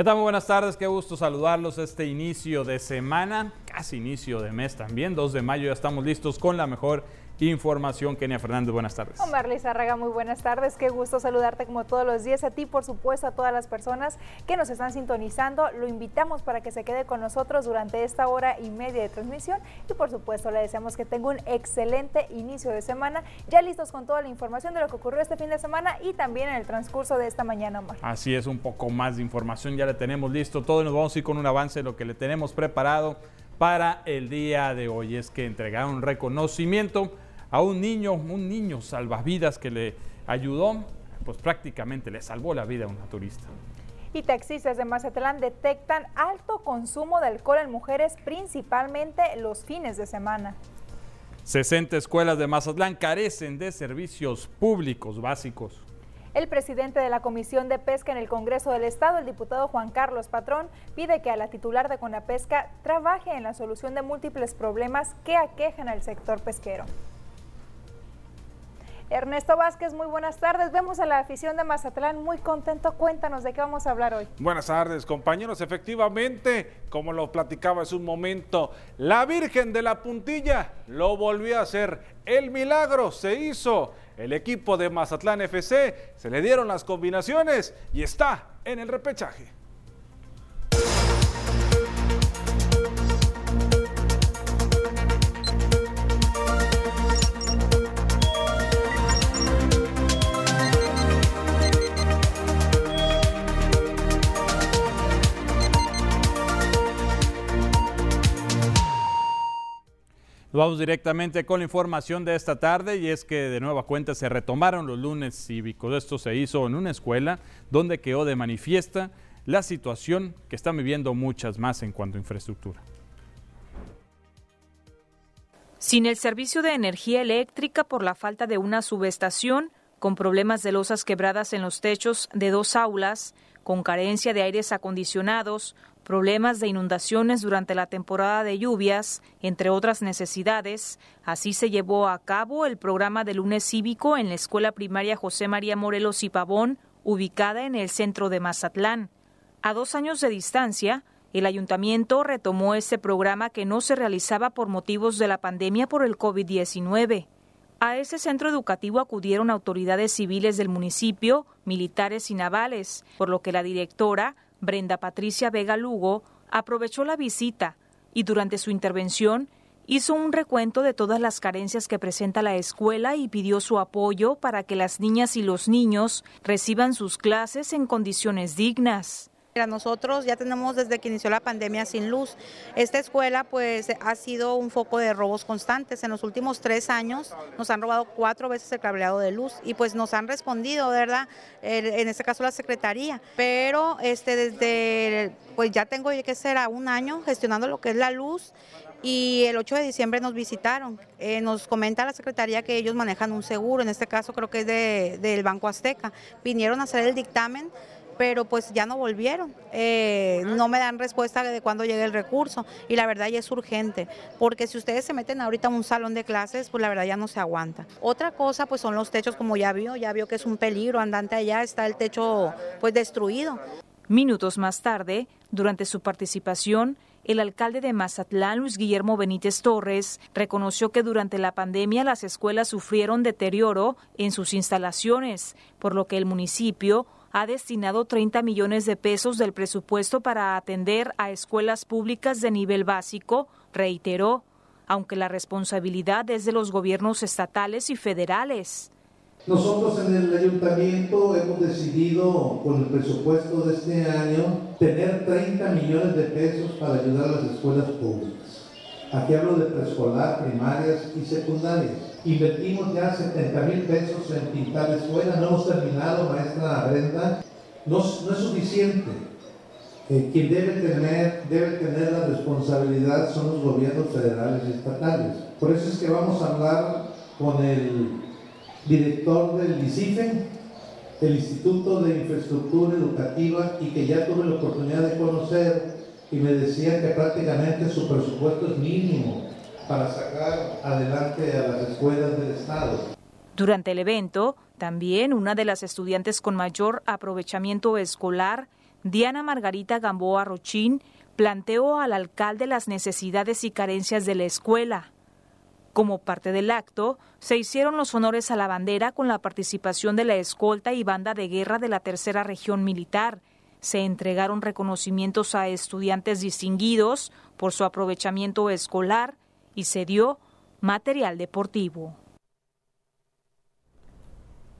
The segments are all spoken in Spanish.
¿Qué tal? Muy buenas tardes, qué gusto saludarlos este inicio de semana, casi inicio de mes también, 2 de mayo ya estamos listos con la mejor información. Kenia Fernández, buenas tardes. Omar Lizarraga, muy buenas tardes. Qué gusto saludarte como todos los días. A ti, por supuesto, a todas las personas que nos están sintonizando. Lo invitamos para que se quede con nosotros durante esta hora y media de transmisión. Y por supuesto, le deseamos que tenga un excelente inicio de semana. Ya listos con toda la información de lo que ocurrió este fin de semana y también en el transcurso de esta mañana, Omar. Así es, un poco más de información. Ya le tenemos listo todo. Nos vamos a ir con un avance de lo que le tenemos preparado para el día de hoy. Es que entregaron un reconocimiento a un niño, un niño salvavidas que le ayudó, pues prácticamente le salvó la vida a una turista. Y taxistas de Mazatlán detectan alto consumo de alcohol en mujeres, principalmente los fines de semana. 60 escuelas de Mazatlán carecen de servicios públicos básicos. El presidente de la Comisión de Pesca en el Congreso del Estado, el diputado Juan Carlos Patrón, pide que a la titular de Conapesca trabaje en la solución de múltiples problemas que aquejan al sector pesquero. Ernesto Vázquez, muy buenas tardes. Vemos a la afición de Mazatlán muy contento. Cuéntanos de qué vamos a hablar hoy. Buenas tardes, compañeros. Efectivamente, como lo platicaba hace un momento, la Virgen de la Puntilla lo volvió a hacer. El milagro se hizo. El equipo de Mazatlán FC se le dieron las combinaciones y está en el repechaje. Vamos directamente con la información de esta tarde y es que de nueva cuenta se retomaron los lunes cívicos. Esto se hizo en una escuela donde quedó de manifiesta la situación que están viviendo muchas más en cuanto a infraestructura. Sin el servicio de energía eléctrica por la falta de una subestación, con problemas de losas quebradas en los techos de dos aulas, con carencia de aires acondicionados, problemas de inundaciones durante la temporada de lluvias, entre otras necesidades. Así se llevó a cabo el programa de lunes cívico en la escuela primaria José María Morelos y Pavón, ubicada en el centro de Mazatlán. A dos años de distancia, el ayuntamiento retomó ese programa que no se realizaba por motivos de la pandemia por el COVID-19. A ese centro educativo acudieron autoridades civiles del municipio, militares y navales, por lo que la directora Brenda Patricia Vega Lugo aprovechó la visita y durante su intervención hizo un recuento de todas las carencias que presenta la escuela y pidió su apoyo para que las niñas y los niños reciban sus clases en condiciones dignas. Nosotros ya tenemos desde que inició la pandemia sin luz. Esta escuela pues ha sido un foco de robos constantes. En los últimos tres años nos han robado cuatro veces el cableado de luz y pues nos han respondido, ¿verdad? En este caso la Secretaría. Pero este desde, pues ya tengo que ser a un año gestionando lo que es la luz y el 8 de diciembre nos visitaron. Eh, nos comenta la Secretaría que ellos manejan un seguro, en este caso creo que es del Banco Azteca. Vinieron a hacer el dictamen pero pues ya no volvieron. Eh, no me dan respuesta de cuándo llegue el recurso y la verdad ya es urgente, porque si ustedes se meten ahorita a un salón de clases, pues la verdad ya no se aguanta. Otra cosa pues son los techos, como ya vio, ya vio que es un peligro andante allá, está el techo pues destruido. Minutos más tarde, durante su participación, el alcalde de Mazatlán, Luis Guillermo Benítez Torres, reconoció que durante la pandemia las escuelas sufrieron deterioro en sus instalaciones, por lo que el municipio ha destinado 30 millones de pesos del presupuesto para atender a escuelas públicas de nivel básico, reiteró, aunque la responsabilidad es de los gobiernos estatales y federales. Nosotros en el ayuntamiento hemos decidido con el presupuesto de este año tener 30 millones de pesos para ayudar a las escuelas públicas. Aquí hablo de preescolar, primarias y secundarias. Invertimos ya 70 mil pesos en pintar escuelas, no hemos terminado, maestra Brenda. No, no es suficiente. Eh, quien debe tener, debe tener la responsabilidad son los gobiernos federales y estatales. Por eso es que vamos a hablar con el director del ICIFE, el Instituto de Infraestructura Educativa, y que ya tuve la oportunidad de conocer, y me decía que prácticamente su presupuesto es mínimo para sacar adelante a las escuelas del Estado. Durante el evento, también una de las estudiantes con mayor aprovechamiento escolar Diana Margarita Gamboa Rochín planteó al alcalde las necesidades y carencias de la escuela. Como parte del acto, se hicieron los honores a la bandera con la participación de la escolta y banda de guerra de la Tercera Región Militar. Se entregaron reconocimientos a estudiantes distinguidos por su aprovechamiento escolar y se dio material deportivo.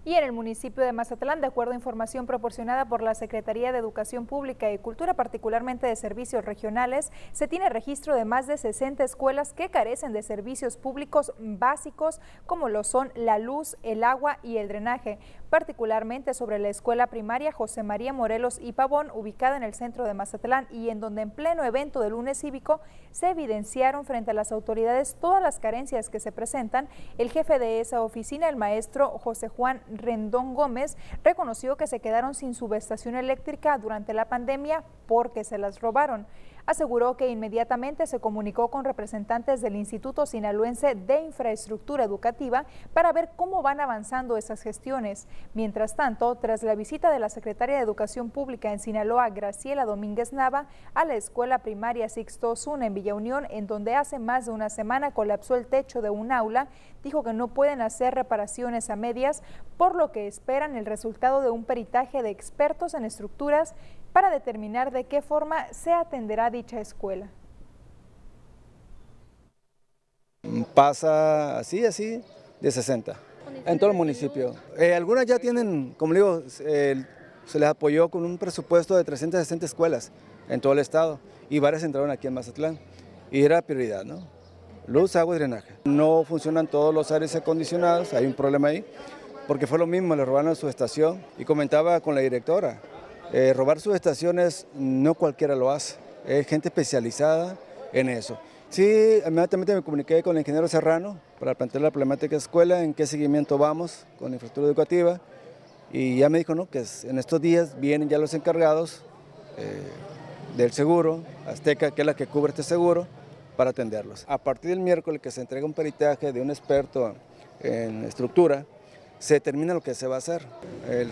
Y en el municipio de Mazatlán, de acuerdo a información proporcionada por la Secretaría de Educación Pública y Cultura, particularmente de Servicios Regionales, se tiene registro de más de 60 escuelas que carecen de servicios públicos básicos como lo son la luz, el agua y el drenaje, particularmente sobre la escuela primaria José María Morelos y Pavón, ubicada en el centro de Mazatlán y en donde en pleno evento del lunes cívico se evidenciaron frente a las autoridades todas las carencias que se presentan. El jefe de esa oficina, el maestro José Juan Rendón Gómez reconoció que se quedaron sin subestación eléctrica durante la pandemia porque se las robaron aseguró que inmediatamente se comunicó con representantes del Instituto Sinaloense de Infraestructura Educativa para ver cómo van avanzando esas gestiones. Mientras tanto, tras la visita de la secretaria de Educación Pública en Sinaloa, Graciela Domínguez Nava, a la escuela primaria Sixto Zuna en Villa Unión, en donde hace más de una semana colapsó el techo de un aula, dijo que no pueden hacer reparaciones a medias, por lo que esperan el resultado de un peritaje de expertos en estructuras para determinar de qué forma se atenderá dicha escuela. Pasa así, así, de 60, en todo el municipio. Eh, algunas ya tienen, como digo, se les apoyó con un presupuesto de 360 escuelas en todo el estado y varias entraron aquí en Mazatlán y era prioridad, ¿no? Luz, agua y drenaje. No funcionan todos los aires acondicionados, hay un problema ahí, porque fue lo mismo, le robaron su estación y comentaba con la directora, eh, robar sus estaciones no cualquiera lo hace, es gente especializada en eso. Sí, inmediatamente me comuniqué con el ingeniero Serrano para plantear la problemática de la escuela, en qué seguimiento vamos con la infraestructura educativa y ya me dijo ¿no? que en estos días vienen ya los encargados eh, del seguro, Azteca, que es la que cubre este seguro, para atenderlos. A partir del miércoles que se entrega un peritaje de un experto en estructura, se determina lo que se va a hacer.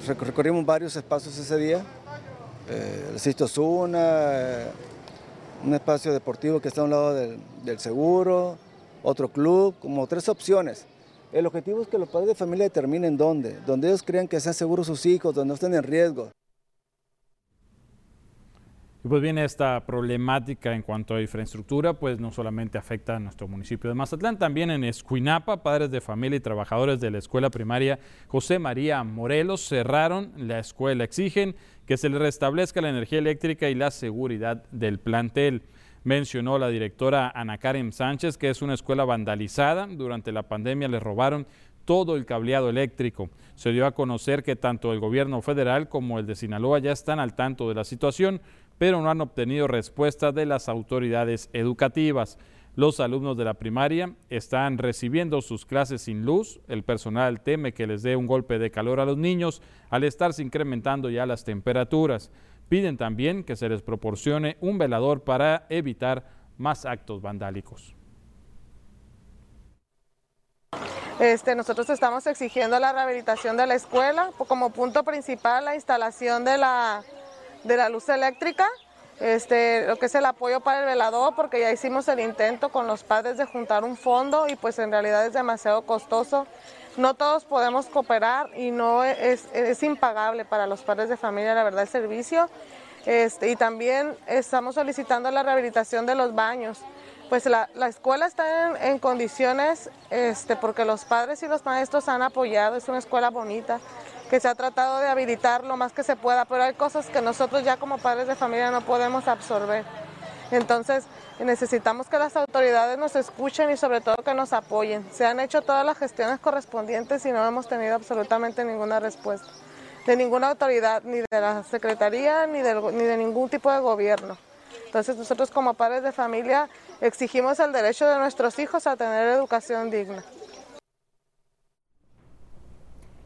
recorrimos varios espacios ese día, eh, el Sisto Zuna, eh, un espacio deportivo que está a un lado del, del, seguro, otro club, como tres opciones. El objetivo es que los padres de familia determinen dónde, donde ellos crean que sean seguros sus hijos, donde no estén en riesgo. Pues viene esta problemática en cuanto a infraestructura, pues no solamente afecta a nuestro municipio de Mazatlán, también en Escuinapa, padres de familia y trabajadores de la escuela primaria José María Morelos cerraron la escuela. Exigen que se le restablezca la energía eléctrica y la seguridad del plantel. Mencionó la directora Ana Karen Sánchez que es una escuela vandalizada. Durante la pandemia le robaron todo el cableado eléctrico. Se dio a conocer que tanto el gobierno federal como el de Sinaloa ya están al tanto de la situación, pero no han obtenido respuesta de las autoridades educativas. Los alumnos de la primaria están recibiendo sus clases sin luz. El personal teme que les dé un golpe de calor a los niños al estarse incrementando ya las temperaturas. Piden también que se les proporcione un velador para evitar más actos vandálicos. Este, nosotros estamos exigiendo la rehabilitación de la escuela como punto principal la instalación de la de la luz eléctrica, este, lo que es el apoyo para el velador, porque ya hicimos el intento con los padres de juntar un fondo y pues en realidad es demasiado costoso. No todos podemos cooperar y no es, impagable para los padres de familia, la verdad, el servicio. Este, y también estamos solicitando la rehabilitación de los baños. Pues la, la escuela está en, en condiciones, este, porque los padres y los maestros han apoyado, es una escuela bonita, que se ha tratado de habilitar lo más que se pueda, pero hay cosas que nosotros ya como padres de familia no podemos absorber. Entonces necesitamos que las autoridades nos escuchen y sobre todo que nos apoyen. Se han hecho todas las gestiones correspondientes y no hemos tenido absolutamente ninguna respuesta de ninguna autoridad, ni de la Secretaría, ni de, ni de ningún tipo de gobierno. Entonces nosotros como padres de familia exigimos el derecho de nuestros hijos a tener educación digna.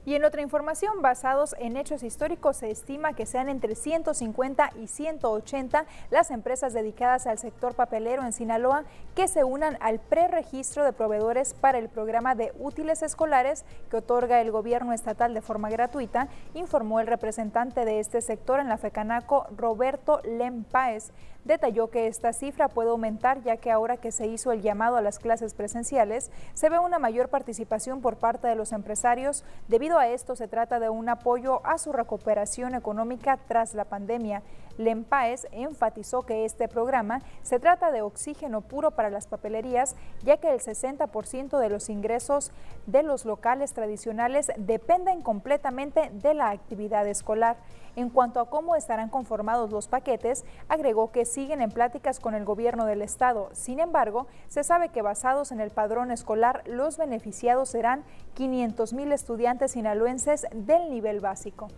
Y en otra información, basados en hechos históricos, se estima que sean entre 150 y 180 las empresas dedicadas al sector papelero en Sinaloa que se unan al preregistro de proveedores para el programa de útiles escolares que otorga el gobierno estatal de forma gratuita, informó el representante de este sector en la FECANACO, Roberto Lem Detalló que esta cifra puede aumentar ya que ahora que se hizo el llamado a las clases presenciales, se ve una mayor participación por parte de los empresarios. Debido a esto, se trata de un apoyo a su recuperación económica tras la pandemia. Lempaes enfatizó que este programa se trata de oxígeno puro para las papelerías, ya que el 60% de los ingresos de los locales tradicionales dependen completamente de la actividad escolar. En cuanto a cómo estarán conformados los paquetes, agregó que siguen en pláticas con el gobierno del estado. Sin embargo, se sabe que basados en el padrón escolar, los beneficiados serán 500 mil estudiantes sinaloenses del nivel básico.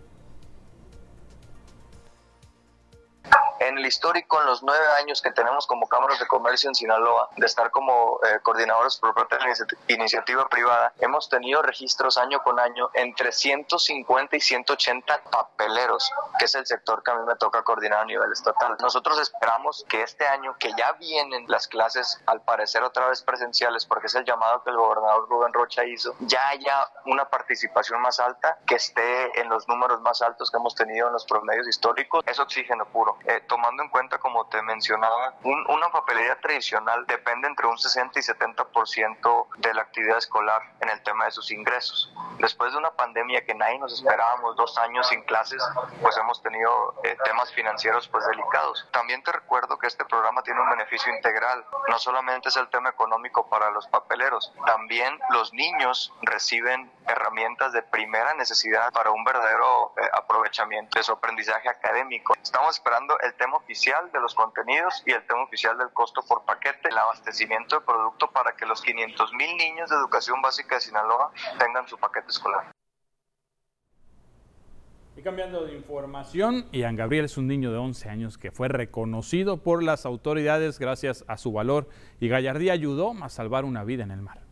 En el histórico, en los nueve años que tenemos como cámaras de comercio en Sinaloa, de estar como eh, coordinadores por la iniciativa privada, hemos tenido registros año con año entre 150 y 180 papeleros, que es el sector que a mí me toca coordinar a nivel estatal. Nosotros esperamos que este año, que ya vienen las clases, al parecer otra vez presenciales, porque es el llamado que el gobernador Rubén Rocha hizo, ya haya una participación más alta, que esté en los números más altos que hemos tenido en los promedios históricos, es oxígeno puro. Eh, tomando en cuenta, como te mencionaba, una papelería tradicional depende entre un 60 y 70% de la actividad escolar en el tema de sus ingresos. Después de una pandemia que nadie nos esperábamos, dos años sin clases, pues hemos tenido eh, temas financieros pues delicados. También te recuerdo que este programa tiene un beneficio integral. No solamente es el tema económico para los papeleros, también los niños reciben herramientas de primera necesidad para un verdadero eh, aprovechamiento de su aprendizaje académico. Estamos esperando el tema oficial de los contenidos y el tema oficial del costo por paquete, el abastecimiento de producto para que los 500 mil niños de educación básica de Sinaloa tengan su paquete escolar. Y cambiando de información, Ian Gabriel es un niño de 11 años que fue reconocido por las autoridades gracias a su valor y gallardía ayudó a salvar una vida en el mar.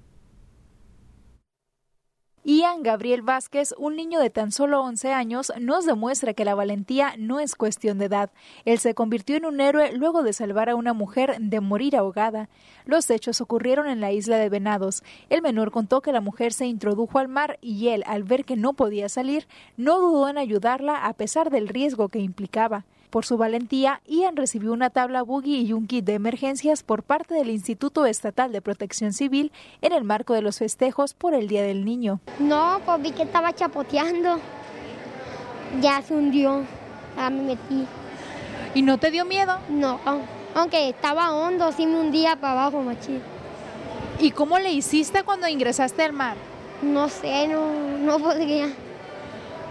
Ian Gabriel Vázquez, un niño de tan solo 11 años, nos demuestra que la valentía no es cuestión de edad. Él se convirtió en un héroe luego de salvar a una mujer de morir ahogada. Los hechos ocurrieron en la isla de Venados. El menor contó que la mujer se introdujo al mar y él, al ver que no podía salir, no dudó en ayudarla a pesar del riesgo que implicaba. Por su valentía, Ian recibió una tabla buggy y un kit de emergencias por parte del Instituto Estatal de Protección Civil en el marco de los festejos por el Día del Niño. No, pues vi que estaba chapoteando. Ya se hundió. Ya me metí. ¿Y no te dio miedo? No, aunque estaba hondo, sí me hundía para abajo, machín. ¿Y cómo le hiciste cuando ingresaste al mar? No sé, no, no podría.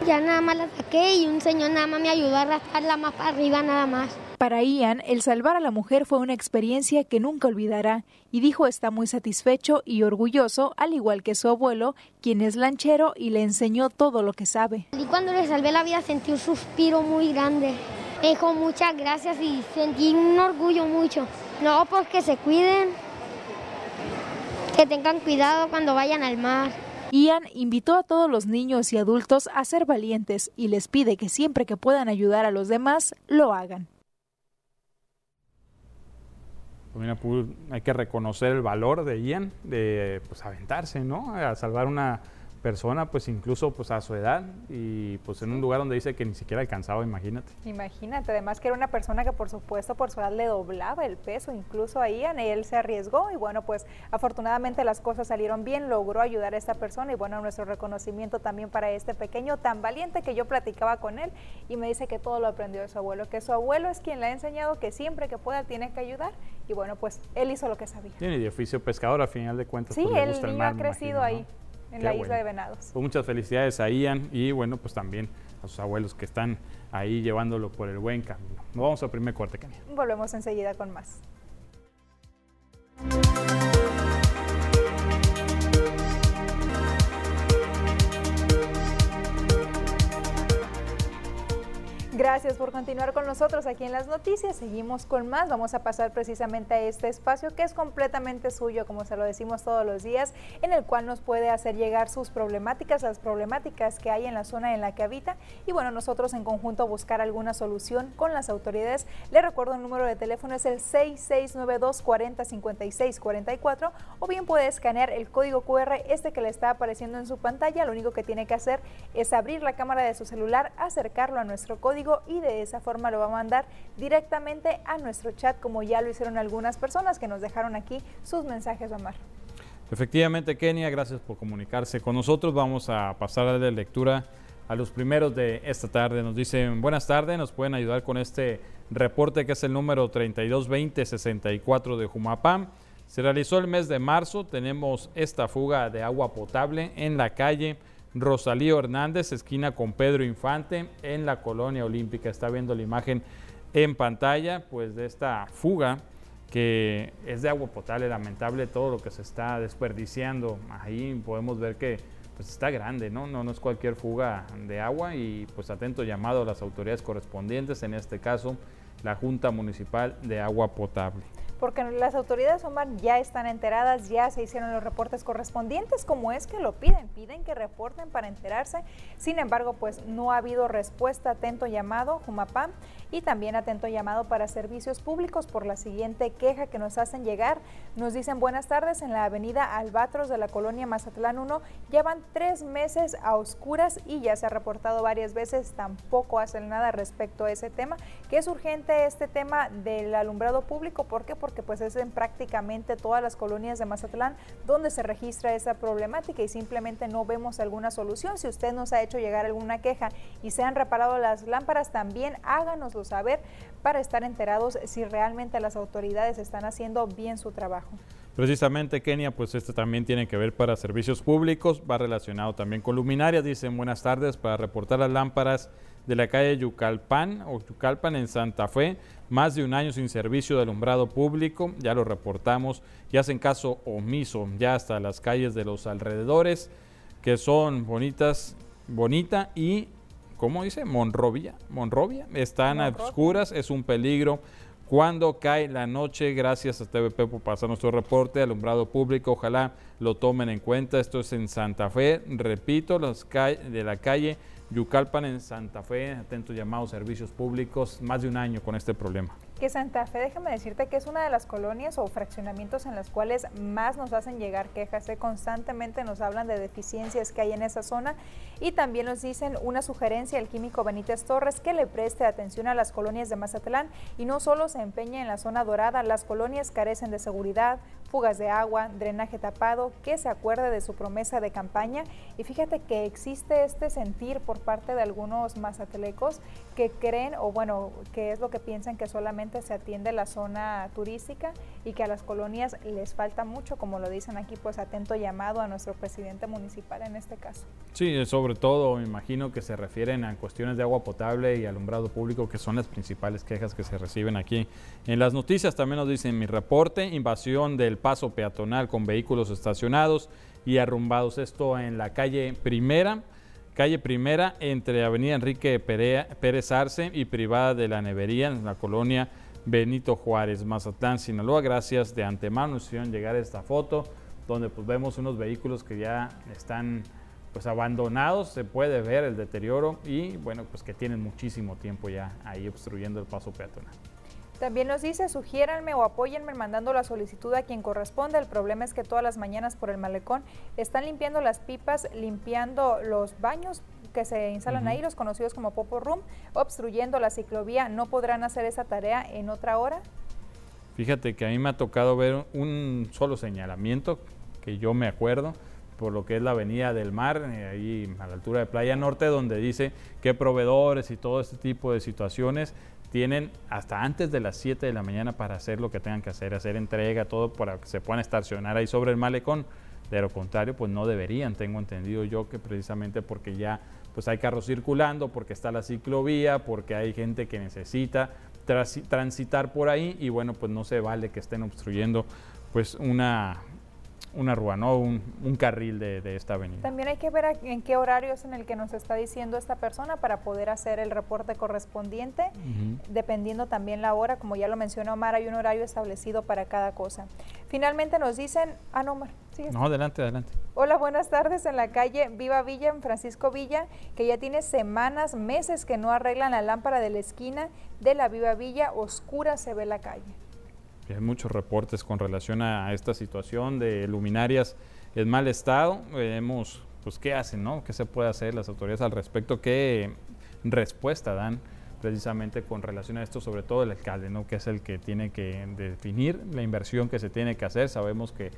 Ya nada más la saqué y un señor nada más me ayudó a arrastrarla más para arriba nada más. Para Ian, el salvar a la mujer fue una experiencia que nunca olvidará y dijo está muy satisfecho y orgulloso, al igual que su abuelo, quien es lanchero y le enseñó todo lo que sabe. Y cuando le salvé la vida sentí un suspiro muy grande. Me dijo muchas gracias y sentí un orgullo mucho. No, pues que se cuiden, que tengan cuidado cuando vayan al mar. Ian invitó a todos los niños y adultos a ser valientes y les pide que siempre que puedan ayudar a los demás, lo hagan. Pues hay que reconocer el valor de Ian, de pues aventarse, ¿no? A salvar una, persona, pues incluso pues a su edad y pues en un lugar donde dice que ni siquiera alcanzaba, imagínate. Imagínate, además que era una persona que por supuesto por su edad le doblaba el peso, incluso ahí él se arriesgó y bueno, pues afortunadamente las cosas salieron bien, logró ayudar a esta persona y bueno, nuestro reconocimiento también para este pequeño tan valiente que yo platicaba con él y me dice que todo lo aprendió de su abuelo, que su abuelo es quien le ha enseñado que siempre que pueda tiene que ayudar y bueno, pues él hizo lo que sabía. Tiene de oficio pescador al final de cuentas. Sí, pues, el niño ha crecido ahí en la isla de Venados. Pues muchas felicidades a Ian y bueno, pues también a sus abuelos que están ahí llevándolo por el buen camino. Nos vamos al primer corte, Kenia. Volvemos enseguida con más. Gracias por continuar con nosotros aquí en las noticias. Seguimos con más. Vamos a pasar precisamente a este espacio que es completamente suyo, como se lo decimos todos los días, en el cual nos puede hacer llegar sus problemáticas, las problemáticas que hay en la zona en la que habita. Y bueno, nosotros en conjunto buscar alguna solución con las autoridades. Le recuerdo el número de teléfono es el 6692 405644 o bien puede escanear el código QR este que le está apareciendo en su pantalla. Lo único que tiene que hacer es abrir la cámara de su celular, acercarlo a nuestro código y de esa forma lo va a mandar directamente a nuestro chat como ya lo hicieron algunas personas que nos dejaron aquí sus mensajes, Omar. Efectivamente, Kenia, gracias por comunicarse con nosotros. Vamos a pasar a la lectura a los primeros de esta tarde. Nos dicen, buenas tardes, nos pueden ayudar con este reporte que es el número 322064 de Jumapam. Se realizó el mes de marzo, tenemos esta fuga de agua potable en la calle Rosalío Hernández, esquina con Pedro Infante, en la colonia olímpica. Está viendo la imagen en pantalla, pues de esta fuga que es de agua potable, lamentable todo lo que se está desperdiciando. Ahí podemos ver que pues está grande, ¿no? ¿no? No es cualquier fuga de agua y pues atento llamado a las autoridades correspondientes, en este caso la Junta Municipal de Agua Potable porque las autoridades Omar ya están enteradas, ya se hicieron los reportes correspondientes, como es que lo piden, piden que reporten para enterarse. Sin embargo, pues no ha habido respuesta, atento llamado, Jumapam, y también atento llamado para servicios públicos por la siguiente queja que nos hacen llegar. Nos dicen buenas tardes en la avenida Albatros de la colonia Mazatlán 1. Llevan tres meses a oscuras y ya se ha reportado varias veces, tampoco hacen nada respecto a ese tema, que es urgente este tema del alumbrado público. ¿Por qué? Porque que pues es en prácticamente todas las colonias de Mazatlán donde se registra esa problemática y simplemente no vemos alguna solución. Si usted nos ha hecho llegar alguna queja y se han reparado las lámparas, también háganoslo saber para estar enterados si realmente las autoridades están haciendo bien su trabajo. Precisamente, Kenia, pues este también tiene que ver para servicios públicos, va relacionado también con luminarias. Dicen buenas tardes para reportar las lámparas de la calle Yucalpan o Yucalpan en Santa Fe, más de un año sin servicio de alumbrado público, ya lo reportamos, y hacen caso omiso, ya hasta las calles de los alrededores, que son bonitas, bonita y, ¿cómo dice? Monrovia, Monrovia, están a oscuras, es un peligro. Cuando cae la noche, gracias a TVP por pasar nuestro reporte, alumbrado público, ojalá lo tomen en cuenta. Esto es en Santa Fe, repito, las de la calle Yucalpan en Santa Fe, atento llamado servicios públicos, más de un año con este problema que Santa Fe, déjame decirte que es una de las colonias o fraccionamientos en las cuales más nos hacen llegar quejas. ¿eh? Constantemente nos hablan de deficiencias que hay en esa zona y también nos dicen una sugerencia al químico Benítez Torres que le preste atención a las colonias de Mazatlán y no solo se empeña en la zona dorada, las colonias carecen de seguridad, fugas de agua, drenaje tapado, que se acuerde de su promesa de campaña y fíjate que existe este sentir por parte de algunos mazatelecos que creen o bueno, que es lo que piensan que solamente se atiende la zona turística y que a las colonias les falta mucho, como lo dicen aquí, pues atento llamado a nuestro presidente municipal en este caso. Sí, sobre todo me imagino que se refieren a cuestiones de agua potable y alumbrado público, que son las principales quejas que se reciben aquí. En las noticias también nos dicen mi reporte, invasión del paso peatonal con vehículos estacionados y arrumbados. Esto en la calle Primera calle Primera entre Avenida Enrique Pérez Arce y Privada de la Nevería en la colonia Benito Juárez, Mazatlán, Sinaloa. Gracias de antemano nos hicieron llegar esta foto donde pues vemos unos vehículos que ya están pues abandonados, se puede ver el deterioro y bueno, pues que tienen muchísimo tiempo ya ahí obstruyendo el paso peatonal. También nos dice, sugiéranme o apóyenme mandando la solicitud a quien corresponde. El problema es que todas las mañanas por el malecón están limpiando las pipas, limpiando los baños que se instalan ahí, los conocidos como Popo Room, obstruyendo la ciclovía. ¿No podrán hacer esa tarea en otra hora? Fíjate que a mí me ha tocado ver un solo señalamiento que yo me acuerdo por lo que es la Avenida del Mar, eh, ahí a la altura de Playa Norte, donde dice qué proveedores y todo este tipo de situaciones tienen hasta antes de las 7 de la mañana para hacer lo que tengan que hacer, hacer entrega, todo para que se puedan estacionar ahí sobre el malecón. De lo contrario, pues no deberían, tengo entendido yo que precisamente porque ya pues hay carros circulando, porque está la ciclovía, porque hay gente que necesita transitar por ahí y bueno, pues no se vale que estén obstruyendo pues una una rúa, ¿no? Un, carril de, esta avenida. También hay que ver en qué horario es en el que nos está diciendo esta persona para poder hacer el reporte correspondiente, dependiendo también la hora, como ya lo mencionó Omar, hay un horario establecido para cada cosa. Finalmente nos dicen, ah no Omar, No, adelante, adelante. Hola, buenas tardes en la calle Viva Villa, en Francisco Villa, que ya tiene semanas, meses que no arreglan la lámpara de la esquina de la Viva Villa, oscura se ve la calle. Hay muchos reportes con relación a esta situación de luminarias en mal estado. Vemos, pues, qué hacen, ¿no? ¿Qué se puede hacer las autoridades al respecto? ¿Qué respuesta dan precisamente con relación a esto? Sobre todo el alcalde, ¿no? Que es el que tiene que definir la inversión que se tiene que hacer. Sabemos que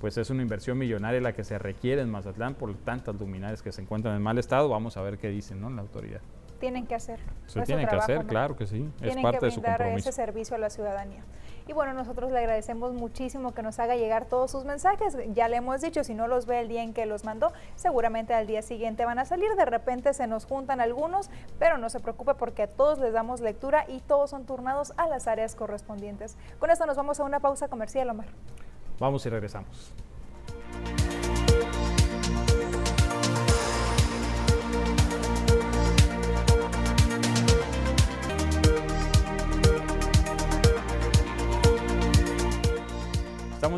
pues es una inversión millonaria la que se requiere en Mazatlán por tantas luminarias que se encuentran en mal estado. Vamos a ver qué dicen, ¿no? La autoridad. Tienen que hacer. Se tienen que hacer, claro que sí. es parte de su compromiso. ese servicio a la ciudadanía. Y bueno, nosotros le agradecemos muchísimo que nos haga llegar todos sus mensajes. Ya le hemos dicho, si no los ve el día en que los mandó, seguramente al día siguiente van a salir. De repente se nos juntan algunos, pero no se preocupe porque a todos les damos lectura y todos son turnados a las áreas correspondientes. Con esto nos vamos a una pausa comercial, Omar. Vamos y regresamos.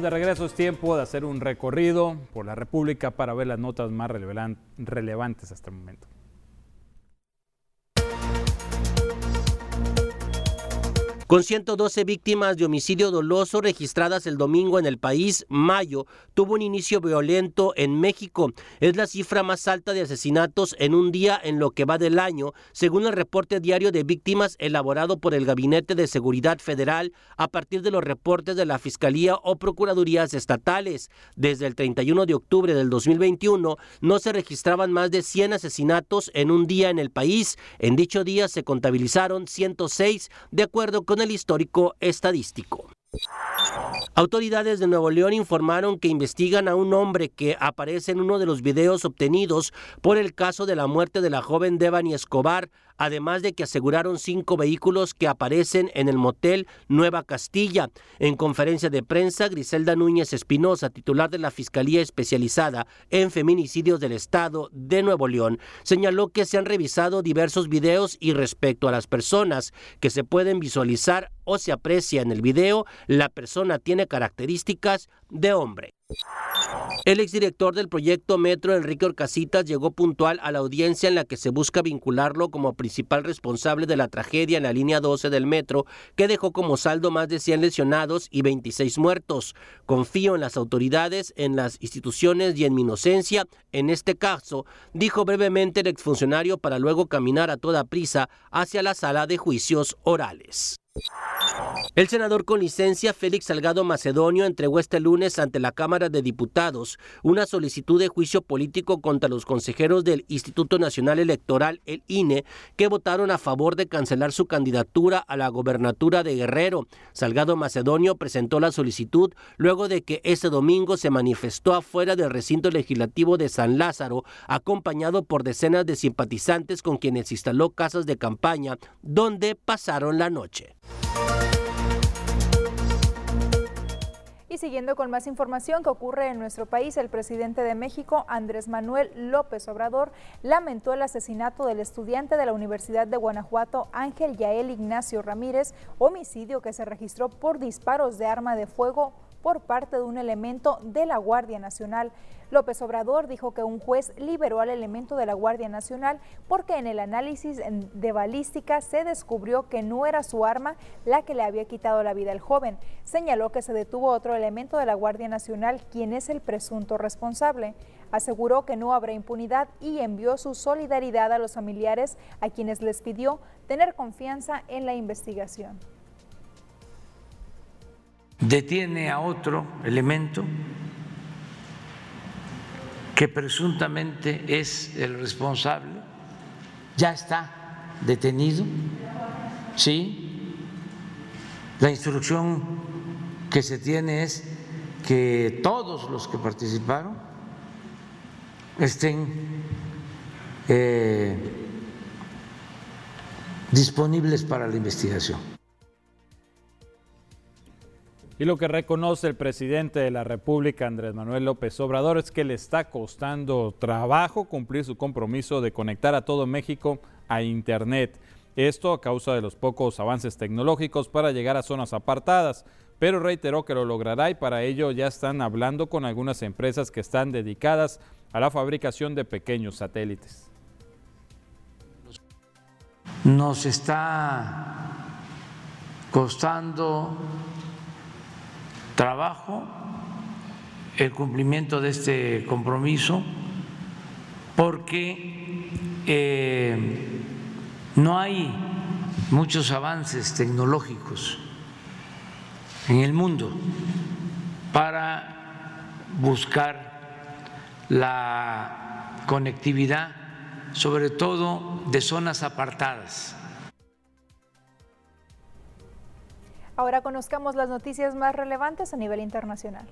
De regreso, es tiempo de hacer un recorrido por la República para ver las notas más relevantes hasta el momento. Con 112 víctimas de homicidio doloso registradas el domingo en el país, mayo tuvo un inicio violento en México. Es la cifra más alta de asesinatos en un día en lo que va del año, según el reporte diario de víctimas elaborado por el Gabinete de Seguridad Federal a partir de los reportes de la Fiscalía o Procuradurías estatales. Desde el 31 de octubre del 2021 no se registraban más de 100 asesinatos en un día en el país. En dicho día se contabilizaron 106 de acuerdo con el histórico estadístico. Autoridades de Nuevo León informaron que investigan a un hombre que aparece en uno de los videos obtenidos por el caso de la muerte de la joven Devani Escobar, además de que aseguraron cinco vehículos que aparecen en el motel Nueva Castilla. En conferencia de prensa, Griselda Núñez Espinosa, titular de la Fiscalía Especializada en Feminicidios del Estado de Nuevo León, señaló que se han revisado diversos videos y respecto a las personas que se pueden visualizar o se aprecia en el video, la persona tiene características de hombre. El exdirector del proyecto Metro, Enrique Orcasitas, llegó puntual a la audiencia en la que se busca vincularlo como principal responsable de la tragedia en la línea 12 del metro, que dejó como saldo más de 100 lesionados y 26 muertos. Confío en las autoridades, en las instituciones y en mi inocencia. En este caso, dijo brevemente el exfuncionario para luego caminar a toda prisa hacia la sala de juicios orales. El senador con licencia Félix Salgado Macedonio entregó este lunes ante la Cámara de Diputados una solicitud de juicio político contra los consejeros del Instituto Nacional Electoral, el INE, que votaron a favor de cancelar su candidatura a la gobernatura de Guerrero. Salgado Macedonio presentó la solicitud luego de que este domingo se manifestó afuera del recinto legislativo de San Lázaro, acompañado por decenas de simpatizantes con quienes instaló casas de campaña donde pasaron la noche. Y siguiendo con más información que ocurre en nuestro país, el presidente de México, Andrés Manuel López Obrador, lamentó el asesinato del estudiante de la Universidad de Guanajuato, Ángel Yael Ignacio Ramírez, homicidio que se registró por disparos de arma de fuego por parte de un elemento de la Guardia Nacional. López Obrador dijo que un juez liberó al elemento de la Guardia Nacional porque en el análisis de balística se descubrió que no era su arma la que le había quitado la vida al joven. Señaló que se detuvo otro elemento de la Guardia Nacional, quien es el presunto responsable. Aseguró que no habrá impunidad y envió su solidaridad a los familiares a quienes les pidió tener confianza en la investigación detiene a otro elemento que presuntamente es el responsable, ya está detenido, sí. La instrucción que se tiene es que todos los que participaron estén eh, disponibles para la investigación. Y lo que reconoce el presidente de la República, Andrés Manuel López Obrador, es que le está costando trabajo cumplir su compromiso de conectar a todo México a Internet. Esto a causa de los pocos avances tecnológicos para llegar a zonas apartadas, pero reiteró que lo logrará y para ello ya están hablando con algunas empresas que están dedicadas a la fabricación de pequeños satélites. Nos está costando trabajo el cumplimiento de este compromiso porque eh, no hay muchos avances tecnológicos en el mundo para buscar la conectividad, sobre todo de zonas apartadas. Ahora conozcamos las noticias más relevantes a nivel internacional.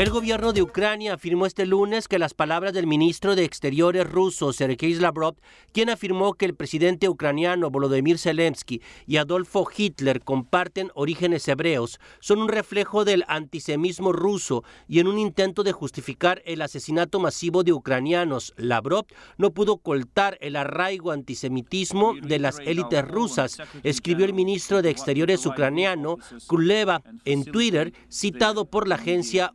El gobierno de Ucrania afirmó este lunes que las palabras del ministro de Exteriores ruso Sergei Lavrov, quien afirmó que el presidente ucraniano Volodymyr Zelensky y Adolfo Hitler comparten orígenes hebreos, son un reflejo del antisemismo ruso y en un intento de justificar el asesinato masivo de ucranianos, Lavrov no pudo ocultar el arraigo antisemitismo de las élites rusas, escribió el ministro de Exteriores ucraniano Kuleva en Twitter, citado por la agencia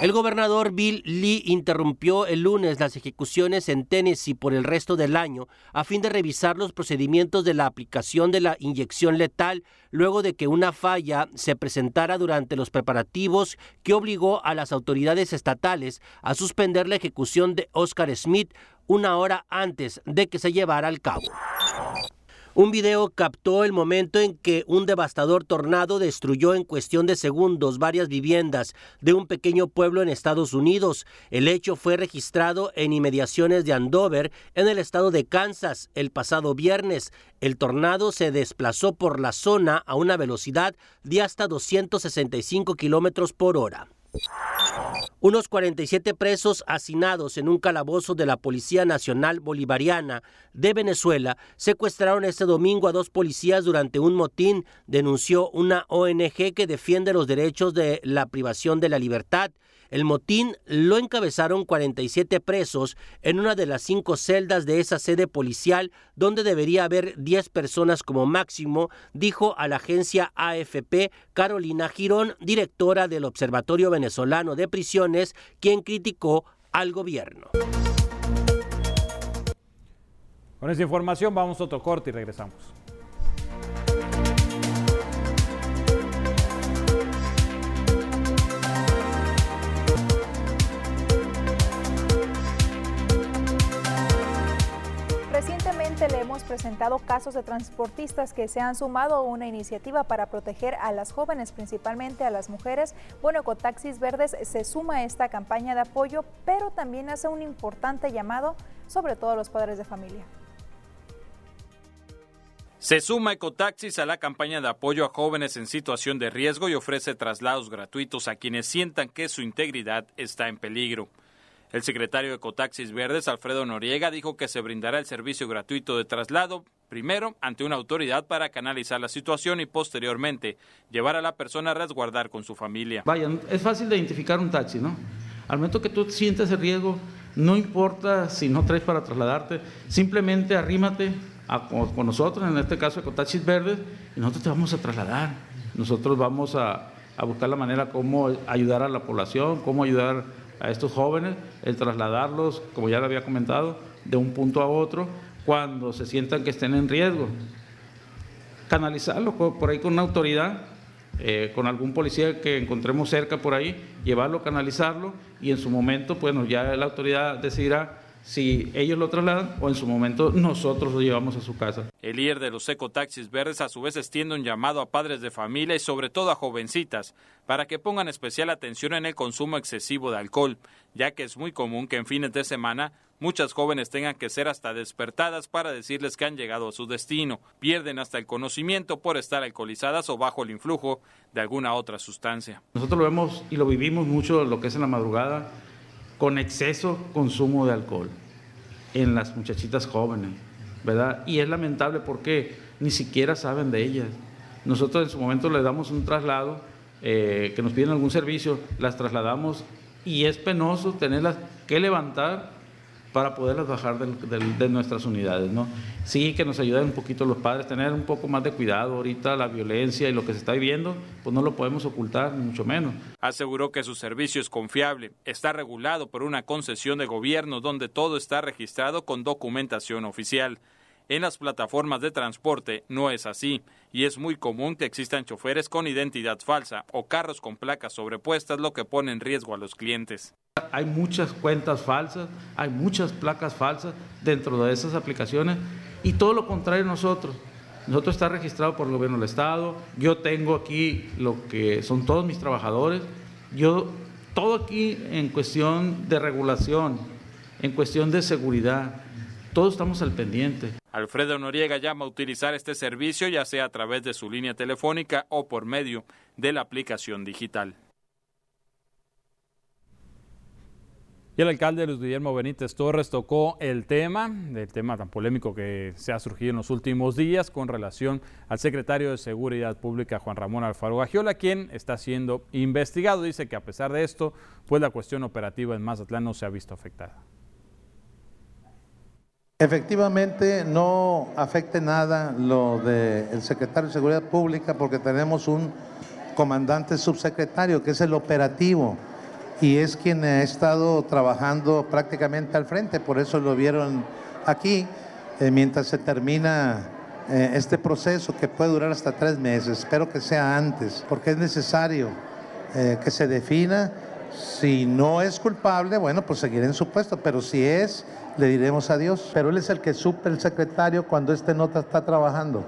El gobernador Bill Lee interrumpió el lunes las ejecuciones en Tennessee por el resto del año a fin de revisar los procedimientos de la aplicación de la inyección letal luego de que una falla se presentara durante los preparativos que obligó a las autoridades estatales a suspender la ejecución de Oscar Smith una hora antes de que se llevara al cabo. Un video captó el momento en que un devastador tornado destruyó en cuestión de segundos varias viviendas de un pequeño pueblo en Estados Unidos. El hecho fue registrado en inmediaciones de Andover, en el estado de Kansas, el pasado viernes. El tornado se desplazó por la zona a una velocidad de hasta 265 kilómetros por hora. Unos 47 presos hacinados en un calabozo de la Policía Nacional Bolivariana de Venezuela secuestraron este domingo a dos policías durante un motín, denunció una ONG que defiende los derechos de la privación de la libertad. El motín lo encabezaron 47 presos en una de las cinco celdas de esa sede policial donde debería haber 10 personas como máximo, dijo a la agencia AFP Carolina Girón, directora del Observatorio Venezolano de Prisiones, quien criticó al gobierno. Con esa información vamos a otro corte y regresamos. Hemos presentado casos de transportistas que se han sumado a una iniciativa para proteger a las jóvenes, principalmente a las mujeres. Bueno, Ecotaxis Verdes se suma a esta campaña de apoyo, pero también hace un importante llamado, sobre todo a los padres de familia. Se suma Ecotaxis a la campaña de apoyo a jóvenes en situación de riesgo y ofrece traslados gratuitos a quienes sientan que su integridad está en peligro. El secretario de Ecotaxis Verdes, Alfredo Noriega, dijo que se brindará el servicio gratuito de traslado, primero ante una autoridad para canalizar la situación y posteriormente llevar a la persona a resguardar con su familia. Vaya, es fácil de identificar un taxi, ¿no? Al momento que tú sientes el riesgo, no importa si no traes para trasladarte, simplemente arrímate con nosotros, en este caso Ecotaxis Verdes, y nosotros te vamos a trasladar. Nosotros vamos a, a buscar la manera cómo ayudar a la población, cómo ayudar a estos jóvenes, el trasladarlos, como ya lo había comentado, de un punto a otro cuando se sientan que estén en riesgo. Canalizarlos por ahí con una autoridad, eh, con algún policía que encontremos cerca por ahí, llevarlo, canalizarlo y en su momento, bueno, ya la autoridad decidirá si ellos lo trasladan o en su momento nosotros lo llevamos a su casa. El líder de los ecotaxis verdes a su vez extiende un llamado a padres de familia y sobre todo a jovencitas para que pongan especial atención en el consumo excesivo de alcohol, ya que es muy común que en fines de semana muchas jóvenes tengan que ser hasta despertadas para decirles que han llegado a su destino, pierden hasta el conocimiento por estar alcoholizadas o bajo el influjo de alguna otra sustancia. Nosotros lo vemos y lo vivimos mucho lo que es en la madrugada con exceso consumo de alcohol en las muchachitas jóvenes, ¿verdad? Y es lamentable porque ni siquiera saben de ellas. nosotros en su momento le damos un traslado, eh, que nos piden algún servicio, las trasladamos y es penoso tenerlas que levantar para poderlas bajar de, nuestras unidades. Sí, que nos ayuden un poquito los padres, tener un poco más de cuidado ahorita, la violencia y lo que se está viviendo, pues no lo podemos ocultar, ni mucho menos. Aseguró que su servicio es confiable, está regulado por una concesión de gobierno donde todo está registrado con documentación oficial. En las plataformas de transporte no es así y es muy común que existan choferes con identidad falsa o carros con placas sobrepuestas, lo que pone en riesgo a los clientes. Hay muchas cuentas falsas, hay muchas placas falsas dentro de esas aplicaciones y todo lo contrario nosotros. Nosotros está registrado por el gobierno del estado, yo tengo aquí lo que son todos mis trabajadores, yo todo aquí en cuestión de regulación, en cuestión de seguridad, todos estamos al pendiente. Alfredo Noriega llama a utilizar este servicio ya sea a través de su línea telefónica o por medio de la aplicación digital. Y el alcalde Luis Guillermo Benítez Torres tocó el tema, el tema tan polémico que se ha surgido en los últimos días con relación al secretario de Seguridad Pública Juan Ramón Alfaro Gagiola, quien está siendo investigado. Dice que a pesar de esto, pues la cuestión operativa en Mazatlán no se ha visto afectada. Efectivamente, no afecte nada lo del secretario de Seguridad Pública porque tenemos un comandante subsecretario que es el operativo y es quien ha estado trabajando prácticamente al frente, por eso lo vieron aquí, eh, mientras se termina eh, este proceso que puede durar hasta tres meses, espero que sea antes, porque es necesario eh, que se defina. Si no es culpable, bueno, pues seguirá en su puesto, pero si es le diremos adiós. Pero él es el que suple el secretario cuando este nota está trabajando.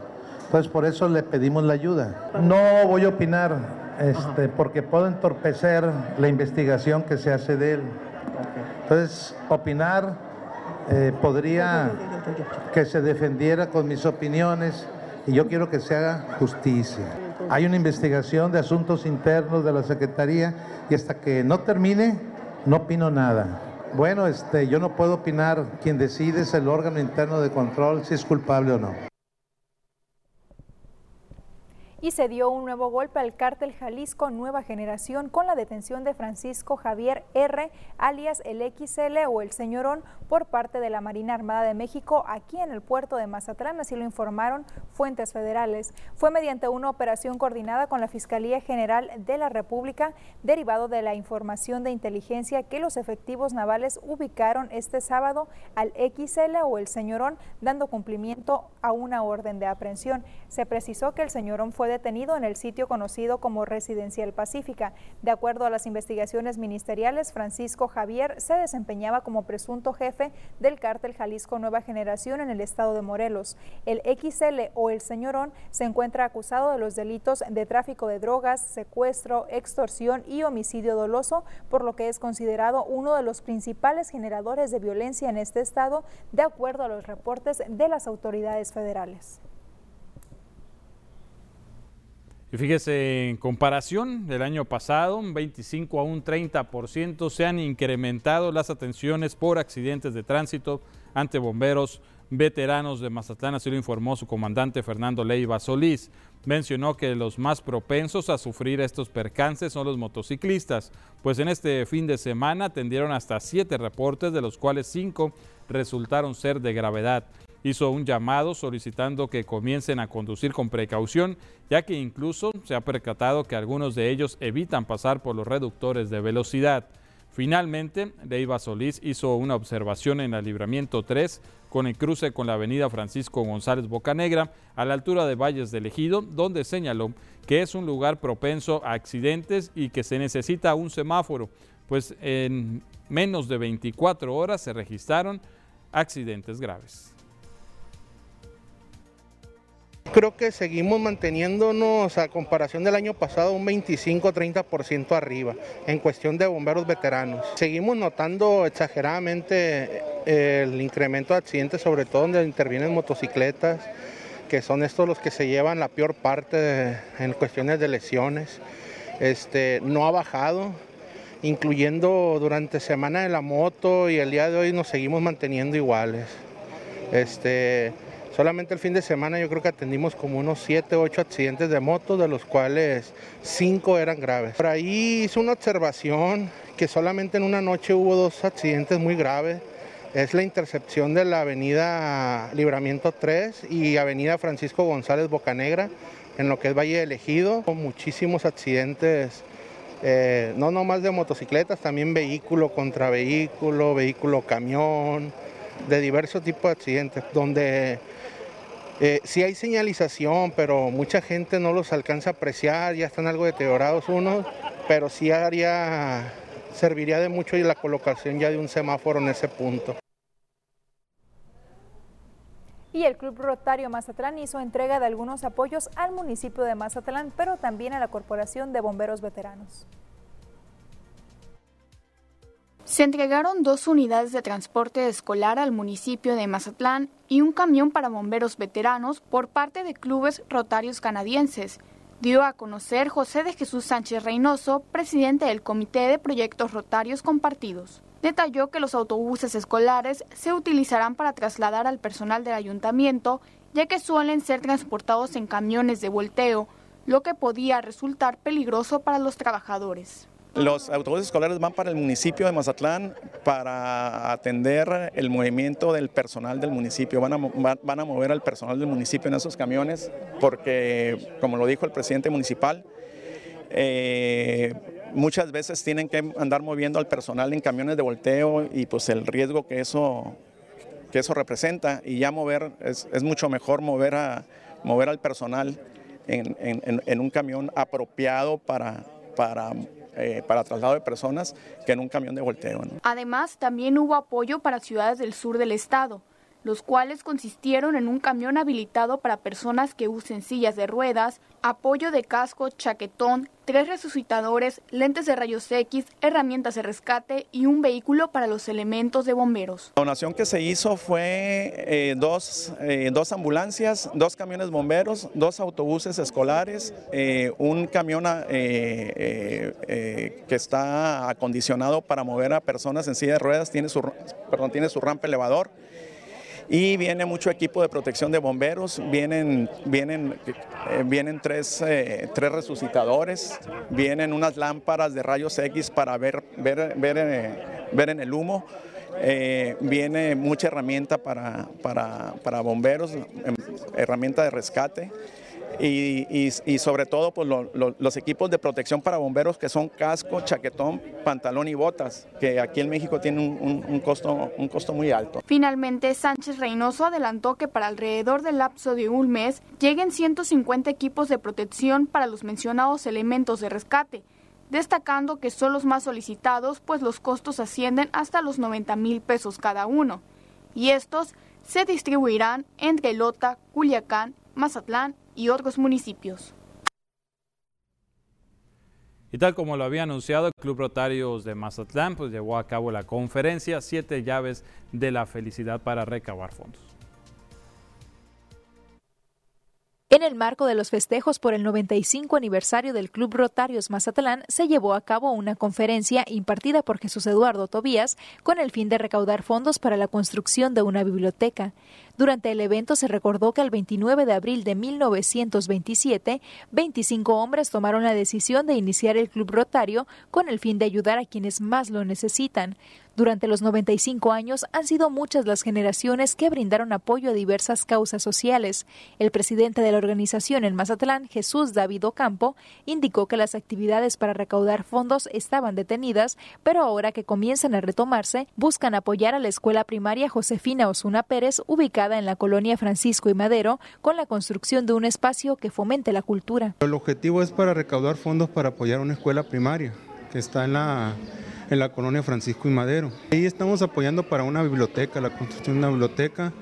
Entonces por eso le pedimos la ayuda. No voy a opinar este, porque puedo entorpecer la investigación que se hace de él. Entonces, opinar eh, podría que se defendiera con mis opiniones y yo quiero que se haga justicia. Hay una investigación de asuntos internos de la Secretaría y hasta que no termine, no opino nada. Bueno, este, yo no puedo opinar. Quien decide es el órgano interno de control si es culpable o no y se dio un nuevo golpe al cártel Jalisco Nueva Generación con la detención de Francisco Javier R., alias el XL o el Señorón, por parte de la Marina Armada de México aquí en el puerto de Mazatlán, así lo informaron fuentes federales. Fue mediante una operación coordinada con la Fiscalía General de la República, derivado de la información de inteligencia que los efectivos navales ubicaron este sábado al XL o el Señorón, dando cumplimiento a una orden de aprehensión. Se precisó que el Señorón fue detenido en el sitio conocido como Residencial Pacífica. De acuerdo a las investigaciones ministeriales, Francisco Javier se desempeñaba como presunto jefe del cártel Jalisco Nueva Generación en el estado de Morelos. El XL o el señorón se encuentra acusado de los delitos de tráfico de drogas, secuestro, extorsión y homicidio doloso, por lo que es considerado uno de los principales generadores de violencia en este estado, de acuerdo a los reportes de las autoridades federales. Y fíjese, en comparación del año pasado, un 25 a un 30% se han incrementado las atenciones por accidentes de tránsito ante bomberos veteranos de Mazatlán, así lo informó su comandante Fernando Leiva Solís. Mencionó que los más propensos a sufrir estos percances son los motociclistas, pues en este fin de semana atendieron hasta siete reportes, de los cuales cinco resultaron ser de gravedad hizo un llamado solicitando que comiencen a conducir con precaución, ya que incluso se ha percatado que algunos de ellos evitan pasar por los reductores de velocidad. Finalmente, Leiva Solís hizo una observación en el libramiento 3 con el cruce con la avenida Francisco González Bocanegra a la altura de Valles del Ejido, donde señaló que es un lugar propenso a accidentes y que se necesita un semáforo, pues en menos de 24 horas se registraron accidentes graves. Creo que seguimos manteniéndonos a comparación del año pasado un 25-30% arriba en cuestión de bomberos veteranos. Seguimos notando exageradamente eh, el incremento de accidentes, sobre todo donde intervienen motocicletas, que son estos los que se llevan la peor parte en cuestiones de lesiones. Este, no ha bajado, incluyendo durante semana de la moto y el día de hoy nos seguimos manteniendo iguales. Este, Solamente el fin de semana yo creo que atendimos como unos 7, 8 accidentes de moto, de los cuales 5 eran graves. Por ahí hice una observación que solamente en una noche hubo dos accidentes muy graves. Es la intercepción de la avenida Libramiento 3 y avenida Francisco González Bocanegra, en lo que es Valle Elegido. Muchísimos accidentes, eh, no nomás de motocicletas, también vehículo contra vehículo, vehículo camión, de diversos tipos de accidentes, donde eh, sí hay señalización, pero mucha gente no los alcanza a apreciar, ya están algo deteriorados unos, pero sí haría, serviría de mucho y la colocación ya de un semáforo en ese punto. Y el Club Rotario Mazatlán hizo entrega de algunos apoyos al municipio de Mazatlán, pero también a la Corporación de Bomberos Veteranos. Se entregaron dos unidades de transporte escolar al municipio de Mazatlán y un camión para bomberos veteranos por parte de clubes rotarios canadienses, dio a conocer José de Jesús Sánchez Reynoso, presidente del Comité de Proyectos Rotarios Compartidos. Detalló que los autobuses escolares se utilizarán para trasladar al personal del ayuntamiento, ya que suelen ser transportados en camiones de volteo, lo que podía resultar peligroso para los trabajadores. Los autobuses escolares van para el municipio de Mazatlán para atender el movimiento del personal del municipio. Van a, van a mover al personal del municipio en esos camiones porque, como lo dijo el presidente municipal, eh, muchas veces tienen que andar moviendo al personal en camiones de volteo y pues el riesgo que eso, que eso representa y ya mover, es, mucho mejor mover, a, mover al personal en, en un camión apropiado para, para eh, para traslado de personas que en un camión de volteo. Además, también hubo apoyo para ciudades del sur del estado los cuales consistieron en un camión habilitado para personas que usen sillas de ruedas, apoyo de casco, chaquetón, tres resucitadores, lentes de rayos X, herramientas de rescate y un vehículo para los elementos de bomberos. La donación que se hizo fue eh, dos, eh, dos, ambulancias, dos camiones bomberos, dos autobuses escolares, eh, un camión que está acondicionado para mover a personas en silla de ruedas, tiene su, perdón, tiene su rampa elevador y viene mucho equipo de protección de bomberos, vienen, vienen, eh, vienen tres, eh, tres, resucitadores, vienen unas lámparas de rayos X para ver, ver, ver, eh, ver en el humo. viene mucha herramienta para, para, para bomberos, em, herramienta de rescate y, sobre todo pues, los equipos de protección para bomberos que son casco, chaquetón, pantalón y botas, que aquí en México tienen un, costo, un costo muy alto. Finalmente, Sánchez Reynoso adelantó que para alrededor del lapso de un mes lleguen 150 equipos de protección para los mencionados elementos de rescate destacando que son los más solicitados, pues los costos ascienden hasta los 90 mil pesos cada uno, y estos se distribuirán entre Lota, Culiacán, Mazatlán y otros municipios. Y tal como lo había anunciado el Club Rotarios de Mazatlán, pues llevó a cabo la conferencia Siete llaves de la felicidad para recabar fondos. En el marco de los festejos por el 95 aniversario del Club Rotarios Mazatlán, se llevó a cabo una conferencia impartida por Jesús Eduardo Tobías con el fin de recaudar fondos para la construcción de una biblioteca. Durante el evento se recordó que el 29 de abril de 1927, 25 hombres tomaron la decisión de iniciar el Club Rotario con el fin de ayudar a quienes más lo necesitan. Durante los 95 años han sido muchas las generaciones que brindaron apoyo a diversas causas sociales. El presidente de la organización en Mazatlán, Jesús David Ocampo, indicó que las actividades para recaudar fondos estaban detenidas, pero ahora que comienzan a retomarse, buscan apoyar a la escuela primaria Josefina Osuna Pérez, ubicada en la colonia Francisco y Madero, con la construcción de un espacio que fomente la cultura. El objetivo es para recaudar fondos para apoyar una escuela primaria que está en la en la colonia Francisco y Madero. Ahí estamos apoyando para una biblioteca, la construcción de una biblioteca.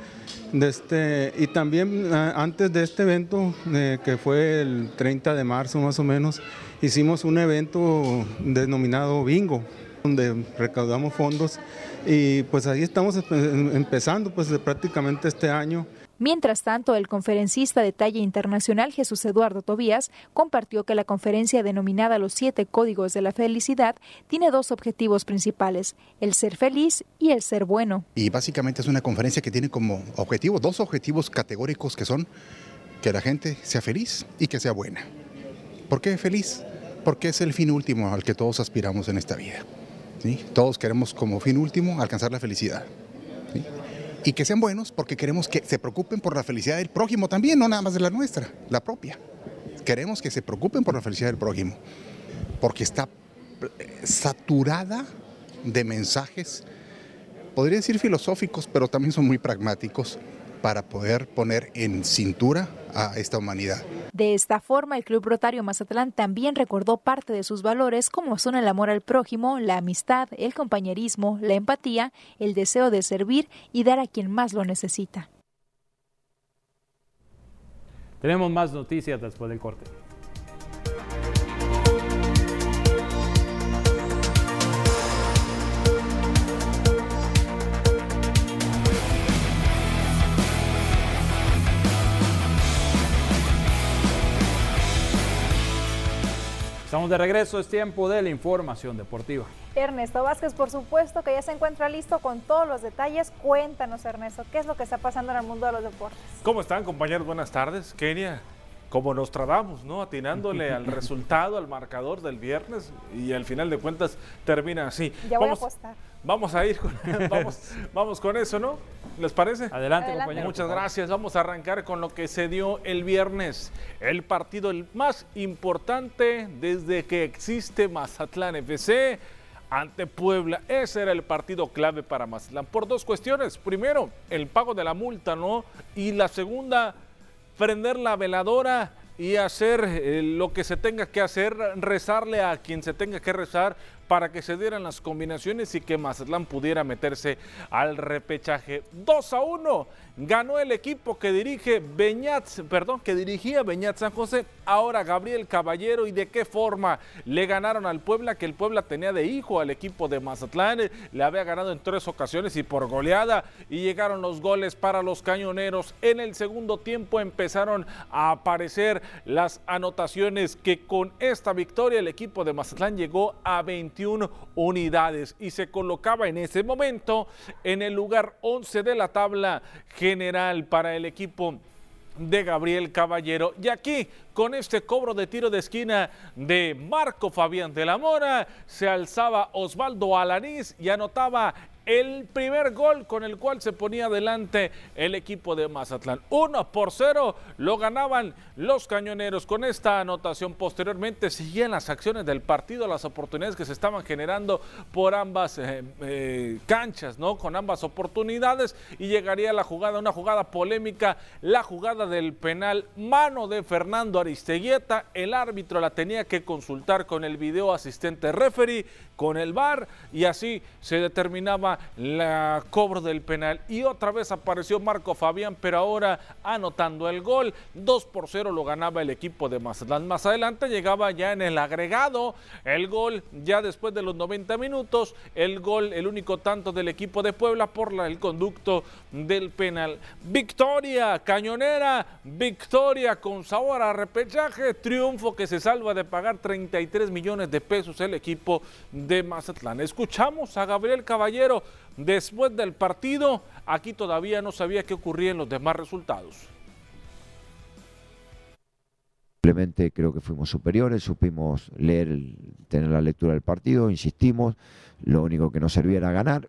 De este, y también ah, antes de este evento, eh, que fue el 30 de marzo más o menos, hicimos un evento denominado Bingo, donde recaudamos fondos y pues ahí estamos empezando pues prácticamente este año Mientras tanto, el conferencista de talla internacional Jesús Eduardo Tobías compartió que la conferencia denominada Los siete códigos de la felicidad tiene dos objetivos principales, el ser feliz y el ser bueno. Y básicamente es una conferencia que tiene como objetivo dos objetivos categóricos que son que la gente sea feliz y que sea buena. ¿Por qué feliz? Porque es el fin último al que todos aspiramos en esta vida. Todos queremos como fin último alcanzar la felicidad. Y que sean buenos porque queremos que se preocupen por la felicidad del prójimo también, no nada más de la nuestra, la propia. Queremos que se preocupen por la felicidad del prójimo, porque está eh, saturada de mensajes, podría decir filosóficos, pero también son muy pragmáticos para poder poner en cintura a esta humanidad. De esta forma, el Club Rotario Mazatlán también recordó parte de sus valores como son el amor al prójimo, la amistad, el compañerismo, la empatía, el deseo de servir y dar a quien más lo necesita. Tenemos más noticias después del corte. Estamos de regreso, es tiempo de la información deportiva. Ernesto Vázquez, por supuesto que ya se encuentra listo con todos los detalles. Cuéntanos, Ernesto, ¿qué es lo que está pasando en el mundo de los deportes? ¿Cómo están, compañeros? Buenas tardes. Kenia, como nos tratamos, ¿no? Atinándole al resultado, al marcador del viernes y al final de cuentas termina así. Ya voy a apostar. Vamos a ir con, vamos, vamos con eso, ¿no? ¿Les parece? Adelante, compañero. Muchas gracias. Vamos a arrancar con lo que se dio el viernes. El partido el más importante desde que existe Mazatlán FC ante Puebla. Ese era el partido clave para Mazatlán por dos cuestiones. Primero, el pago de la multa, ¿no? Y la segunda, prender la veladora y hacer eh, lo que se tenga que hacer, rezarle a quien se tenga que rezar para que se dieran las combinaciones y que Mazatlán pudiera meterse al repechaje. 2 a 1 ganó el equipo que dirige Beñat, perdón, que dirigía Beñat San José, ahora Gabriel Caballero y de qué forma le ganaron al Puebla, que el Puebla tenía de hijo al equipo de Mazatlán, le había ganado en tres ocasiones y por goleada y llegaron los goles para los cañoneros. En el segundo tiempo empezaron a aparecer las anotaciones que con esta victoria el equipo de Mazatlán llegó a 21 unidades y se colocaba en ese momento en el lugar 11 de la tabla general para el equipo de Gabriel Caballero. Y aquí, con este cobro de tiro de esquina de Marco Fabián de la Mora, se alzaba Osvaldo Alanís y anotaba el primer gol con el cual se ponía adelante el equipo de Mazatlán. Uno por cero lo ganaban los cañoneros. Con esta anotación posteriormente seguían las acciones del partido, las oportunidades que se estaban generando por ambas eh, eh, canchas, ¿no? Con ambas oportunidades y llegaría la jugada, una jugada polémica, la jugada del penal, mano de Fernando Aristeguieta. El árbitro la tenía que consultar con el video asistente referee, con el VAR y así se determinaba la cobro del penal. Y otra vez apareció Marco Fabián, pero ahora anotando el gol. 2 por 0 lo ganaba el equipo de Mazatlán. Más adelante llegaba ya en el agregado el gol ya después de los 90 minutos. El gol, el único tanto del equipo de Puebla por la, el conducto del penal. Victoria cañonera, victoria con sabor a repechaje, triunfo que se salva de pagar 33 millones de pesos el equipo de Mazatlán. Escuchamos a Gabriel Caballero después del partido. Aquí todavía no sabía qué ocurría en los demás resultados. Simplemente creo que fuimos superiores, supimos leer, tener la lectura del partido, insistimos, lo único que nos servía era ganar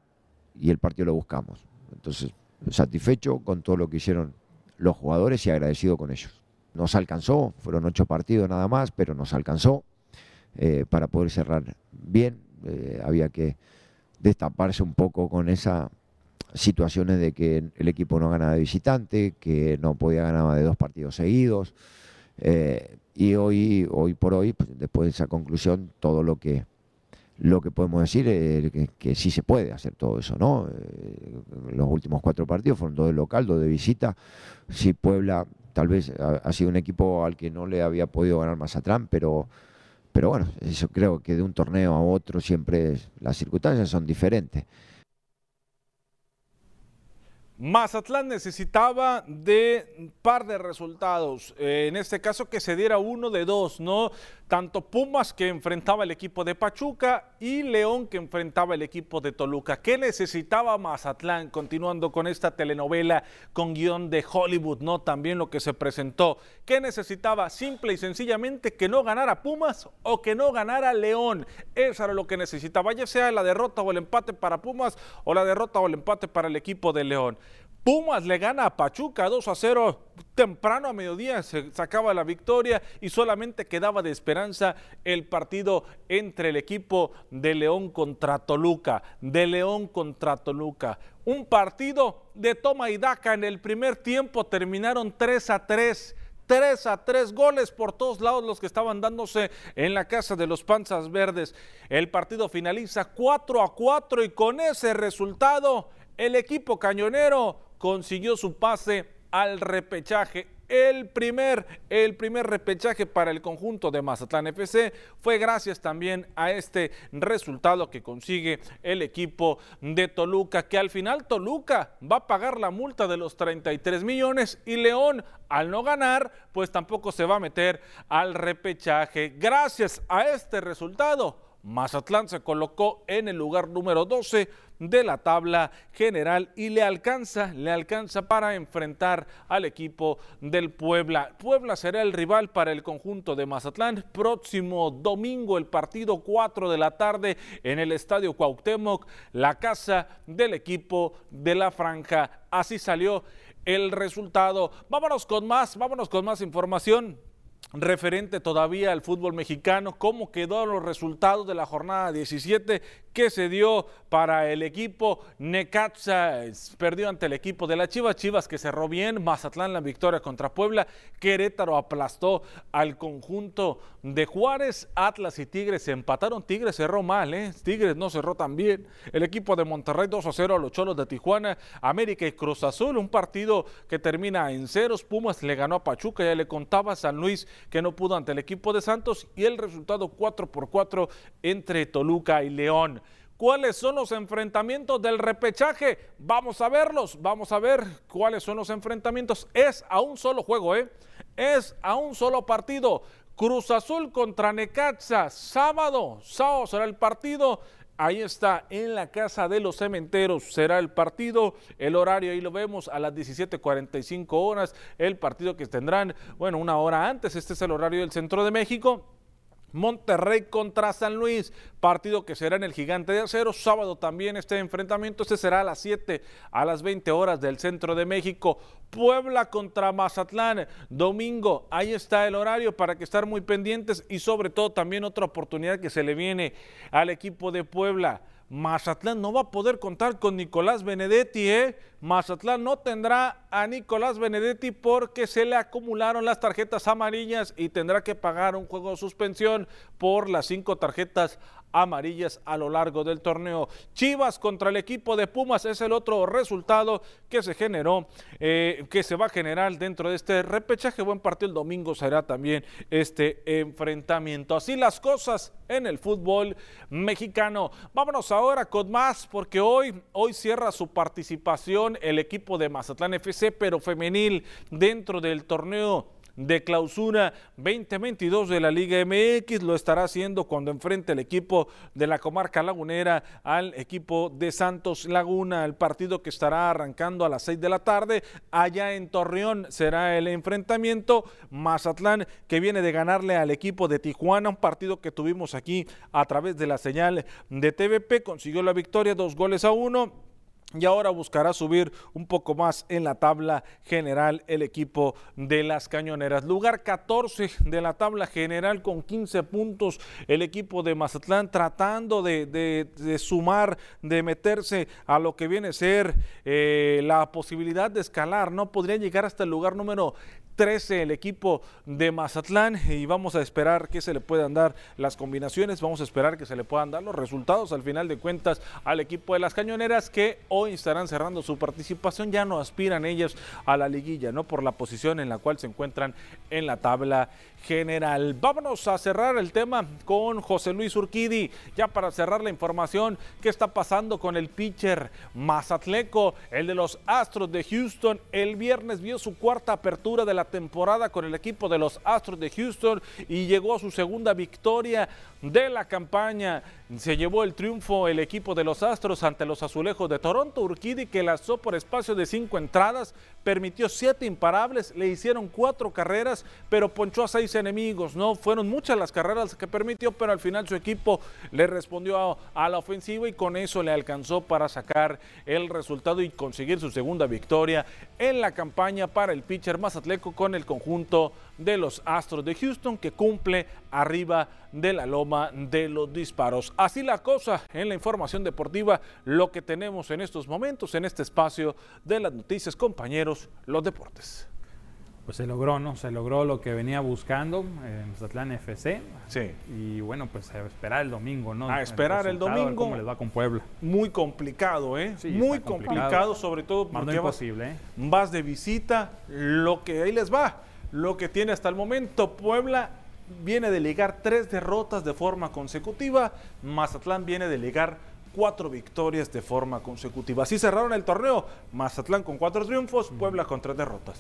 y el partido lo buscamos. Entonces, satisfecho con todo lo que hicieron los jugadores y agradecido con ellos. Nos alcanzó, fueron ocho partidos nada más, pero nos alcanzó eh, para poder cerrar bien. Eh, había que destaparse un poco con esas situaciones de que el equipo no ganaba de visitante, que no podía ganar de dos partidos seguidos. Eh, y hoy, hoy por hoy, pues, después de esa conclusión, todo lo que lo que podemos decir es que, sí se puede hacer todo eso, ¿no? Eh, los últimos cuatro partidos fueron dos de local, dos de visita. Sí, Puebla tal vez ha, sido un equipo al que no le había podido ganar más atrás, pero pero bueno, eso creo que de un torneo a otro siempre las circunstancias son diferentes. Mazatlán necesitaba de un par de resultados, eh, en este caso que se diera uno de dos, ¿no? Tanto Pumas que enfrentaba el equipo de Pachuca y León que enfrentaba el equipo de Toluca. ¿Qué necesitaba Mazatlán? Continuando con esta telenovela con guion de Hollywood, ¿no? También lo que se presentó. ¿Qué necesitaba? Simple y sencillamente que no ganara Pumas o que no ganara León. Eso era lo que necesitaba, ya sea la derrota o el empate para Pumas o la derrota o el empate para el equipo de León. Pumas le gana a Pachuca 2 a 0 temprano a mediodía se sacaba la victoria y solamente quedaba de esperanza el partido entre el equipo de León contra Toluca, de León contra Toluca. Un partido de toma y daca en el primer tiempo terminaron 3 a 3. 3 a 3 goles por todos lados los que estaban dándose en la casa de los Panzas Verdes. El partido finaliza 4 a 4 y con ese resultado el equipo cañonero consiguió su pase al repechaje. El primer, el primer repechaje para el conjunto de Mazatlán FC fue gracias también a este resultado que consigue el equipo de Toluca, que al final Toluca va a pagar la multa de los 33 millones y León al no ganar, pues tampoco se va a meter al repechaje. Gracias a este resultado, Mazatlán se colocó en el lugar número 12 de la tabla general y le alcanza, le alcanza para enfrentar al equipo del Puebla. Puebla será el rival para el conjunto de Mazatlán. Próximo domingo el partido 4 de la tarde en el Estadio Cuauhtémoc, la casa del equipo de la Franja. Así salió el resultado. Vámonos con más, vámonos con más información referente todavía al fútbol mexicano, cómo quedó los resultados de la jornada 17 que se dio para el equipo Necaxa, perdió ante el equipo de la Chivas, Chivas que cerró bien, Mazatlán la victoria contra Puebla, Querétaro aplastó al conjunto de Juárez, Atlas y Tigres se empataron, Tigres cerró mal, ¿eh? Tigres no cerró tan bien, el equipo de Monterrey 2 a 0 a los Cholos de Tijuana, América y Cruz Azul, un partido que termina en ceros, Pumas le ganó a Pachuca, ya le contaba San Luis que no pudo ante el equipo de Santos y el resultado 4 por 4 entre Toluca y León. ¿Cuáles son los enfrentamientos del repechaje? Vamos a verlos, vamos a ver cuáles son los enfrentamientos. Es a un solo juego, ¿eh? Es a un solo partido. Cruz Azul contra Necaxa, sábado, sábado será el partido. Ahí está, en la Casa de los Cementeros será el partido. El horario ahí lo vemos a las 17:45 horas. El partido que tendrán, bueno, una hora antes. Este es el horario del Centro de México. Monterrey contra San Luis, partido que será en el Gigante de Acero. Sábado también este enfrentamiento, este será a las 7, a las 20 horas del centro de México. Puebla contra Mazatlán, domingo, ahí está el horario para que estar muy pendientes y sobre todo también otra oportunidad que se le viene al equipo de Puebla. Mazatlán no va a poder contar con Nicolás Benedetti, ¿eh? Mazatlán no tendrá a Nicolás Benedetti porque se le acumularon las tarjetas amarillas y tendrá que pagar un juego de suspensión por las cinco tarjetas amarillas a lo largo del torneo. Chivas contra el equipo de Pumas es el otro resultado que se generó, eh, que se va a generar dentro de este repechaje. Buen partido el domingo será también este enfrentamiento. Así las cosas en el fútbol mexicano. Vámonos ahora con más porque hoy, hoy cierra su participación el equipo de Mazatlán FC, pero femenil dentro del torneo de clausura 2022 de la Liga MX. Lo estará haciendo cuando enfrente el equipo de la comarca lagunera al equipo de Santos Laguna. El partido que estará arrancando a las 6 de la tarde. Allá en Torreón será el enfrentamiento. Mazatlán que viene de ganarle al equipo de Tijuana, un partido que tuvimos aquí a través de la señal de TVP. Consiguió la victoria, dos goles a uno y ahora buscará subir un poco más en la tabla general el equipo de las cañoneras. Lugar 14 de la tabla general con 15 puntos el equipo de Mazatlán tratando de, sumar, de meterse a lo que viene a ser eh, la posibilidad de escalar. No podría llegar hasta el lugar número 13 el equipo de Mazatlán y vamos a esperar que se le puedan dar las combinaciones, vamos a esperar que se le puedan dar los resultados al final de cuentas al equipo de las cañoneras que hoy estarán cerrando su participación, ya no aspiran ellos a la liguilla, ¿no? Por la posición en la cual se encuentran en la tabla general. Vámonos a cerrar el tema con José Luis Urquidi, ya para cerrar la información, ¿qué está pasando con el pitcher Mazatleco, el de los Astros de Houston? El viernes vio su cuarta apertura de la temporada con el equipo de los Astros de Houston y llegó a su segunda victoria de la campaña. Se llevó el triunfo el equipo de los Astros ante los Azulejos de Toronto. Urquidi que lanzó por espacio de cinco entradas, permitió siete imparables, le hicieron cuatro carreras, pero ponchó a seis enemigos. No fueron muchas las carreras que permitió, pero al final su equipo le respondió a, la ofensiva y con eso le alcanzó para sacar el resultado y conseguir su segunda victoria en la campaña para el pitcher Mazatleco con el conjunto de los Astros de Houston que cumple arriba de la loma de los disparos. Así la cosa en la información deportiva, lo que tenemos en estos momentos, en este espacio de las noticias, compañeros, los deportes. Pues se logró, ¿no? Se logró lo que venía buscando en Mazatlán FC. Sí. Y bueno, pues a esperar el domingo, ¿no? A esperar el, domingo. ¿Cómo les va con Puebla? Muy complicado, ¿eh? Sí, Muy complicado, complicado. sobre todo porque vas, imposible, ¿eh? vas de visita, lo que ahí les va, lo que tiene hasta el momento Puebla viene de ligar tres derrotas de forma consecutiva, Mazatlán viene de ligar cuatro victorias de forma consecutiva. Así cerraron el torneo, Mazatlán con cuatro triunfos, Puebla con tres derrotas.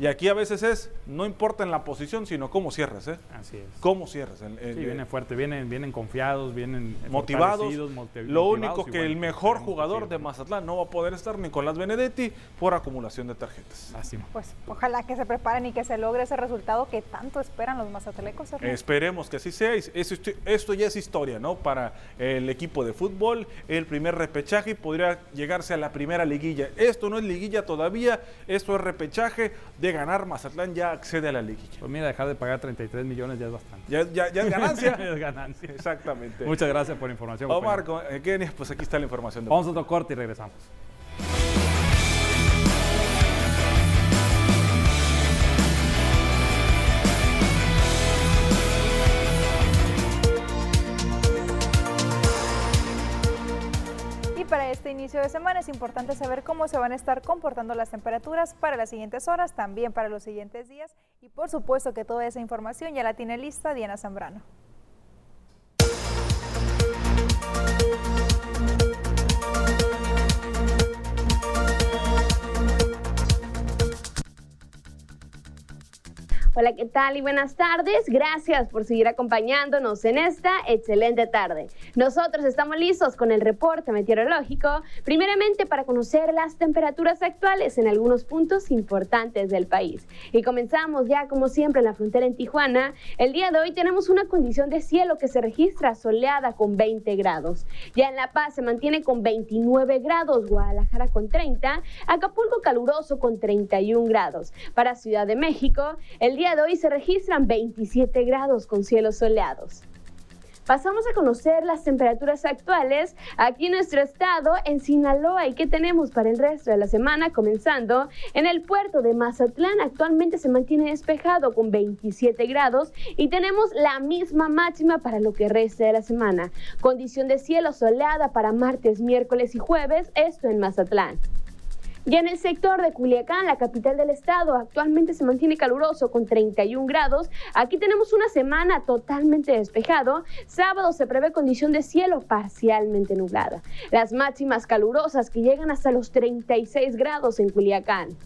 Y aquí a veces es, no importa en la posición, sino cómo cierras, ¿eh? Así es. Cómo cierras. El- el- Sí, vienen fuerte, vienen, vienen confiados, vienen motivados. Lo motivados único que el mejor esperemos que jugador de Mazatlán no va a poder estar Nicolás Benedetti por acumulación de tarjetas. Lástima. Pues ojalá que se preparen y que se logre ese resultado que tanto esperan los mazatelecos. Hernán. Esperemos que así sea. esto ya es historia, ¿no? Para el equipo de fútbol, el primer repechaje y podría llegarse a la primera liguilla. Esto no es liguilla todavía, esto es repechaje. De ganar, Mazatlán ya accede a la liguilla. Pues mira, dejar de pagar 33 millones ya es bastante. Ya, ya- ya es ganancia. es ganancia. Exactamente. Muchas gracias por la información. Omar, compañero. eh, Kenia, pues aquí está la información. De Vamos a otro corte y regresamos. Este inicio de semana es importante saber cómo se van a estar comportando las temperaturas para las siguientes horas, también para los siguientes días. Y por supuesto que toda esa información ya la tiene lista Diana Zambrano. Hola, ¿qué tal y buenas tardes? Gracias por seguir acompañándonos en esta excelente tarde. Nosotros estamos listos con el reporte meteorológico, primeramente para conocer las temperaturas actuales en algunos puntos importantes del país. Y comenzamos ya como siempre en la frontera en Tijuana. El día de hoy tenemos una condición de cielo que se registra soleada con 20 grados. Ya en La Paz se mantiene con 29 grados, Guadalajara con 30, Acapulco caluroso con 31 grados. Para Ciudad de México, el día de hoy se registran 27 grados con cielos soleados. Pasamos a conocer las temperaturas actuales aquí en nuestro estado, en Sinaloa, y qué tenemos para el resto de la semana, comenzando en el puerto de Mazatlán. Actualmente se mantiene despejado con 27 grados y tenemos la misma máxima para lo que resta de la semana. Condición de cielo soleada para martes, miércoles y jueves, esto en Mazatlán. Ya en el sector de Culiacán, la capital del estado, actualmente se mantiene caluroso con 31 grados. Aquí tenemos una semana totalmente despejado. Sábado se prevé condición de cielo parcialmente nublada. Las máximas calurosas que llegan hasta los 36 grados en Culiacán.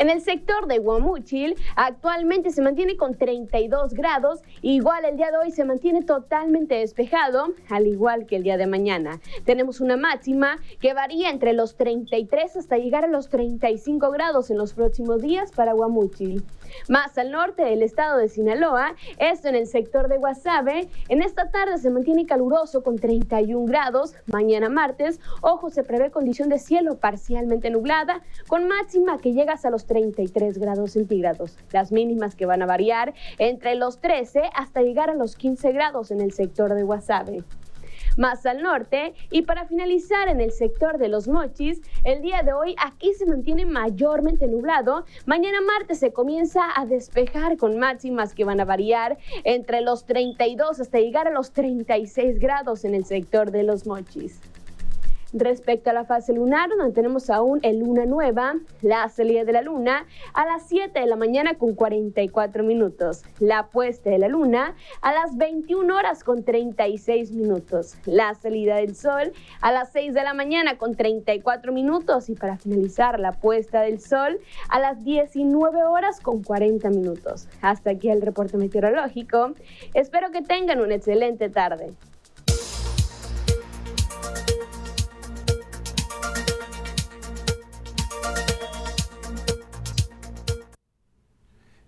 En el sector de Guamúchil, actualmente se mantiene con 32 grados. Igual el día de hoy se mantiene totalmente despejado, al igual que el día de mañana. Tenemos una máxima que varía entre los 33 hasta llegar a los 35 grados en los próximos días para Guamúchil. Más al norte del estado de Sinaloa, esto en el sector de Guasave, en esta tarde se mantiene caluroso con 31 grados. Mañana martes, ojo, se prevé condición de cielo parcialmente nublada, con máxima que llega hasta los 33 grados centígrados. Las mínimas que van a variar entre los 13 hasta llegar a los 15 grados en el sector de Guasave más al norte. Y para finalizar en el sector de los mochis, el día de hoy aquí se mantiene mayormente nublado. Mañana martes se comienza a despejar con máximas que van a variar entre los 32 hasta llegar a los 36 grados en el sector de los mochis. Respecto a la fase lunar, donde tenemos aún el luna nueva, la salida de la luna a las 7 de la mañana con 44 minutos, la puesta de la luna a las 21 horas con 36 minutos, la salida del sol a las 6 de la mañana con 34 minutos y para finalizar la puesta del sol a las 19 horas con 40 minutos. Hasta aquí el reporte meteorológico. Espero que tengan una excelente tarde.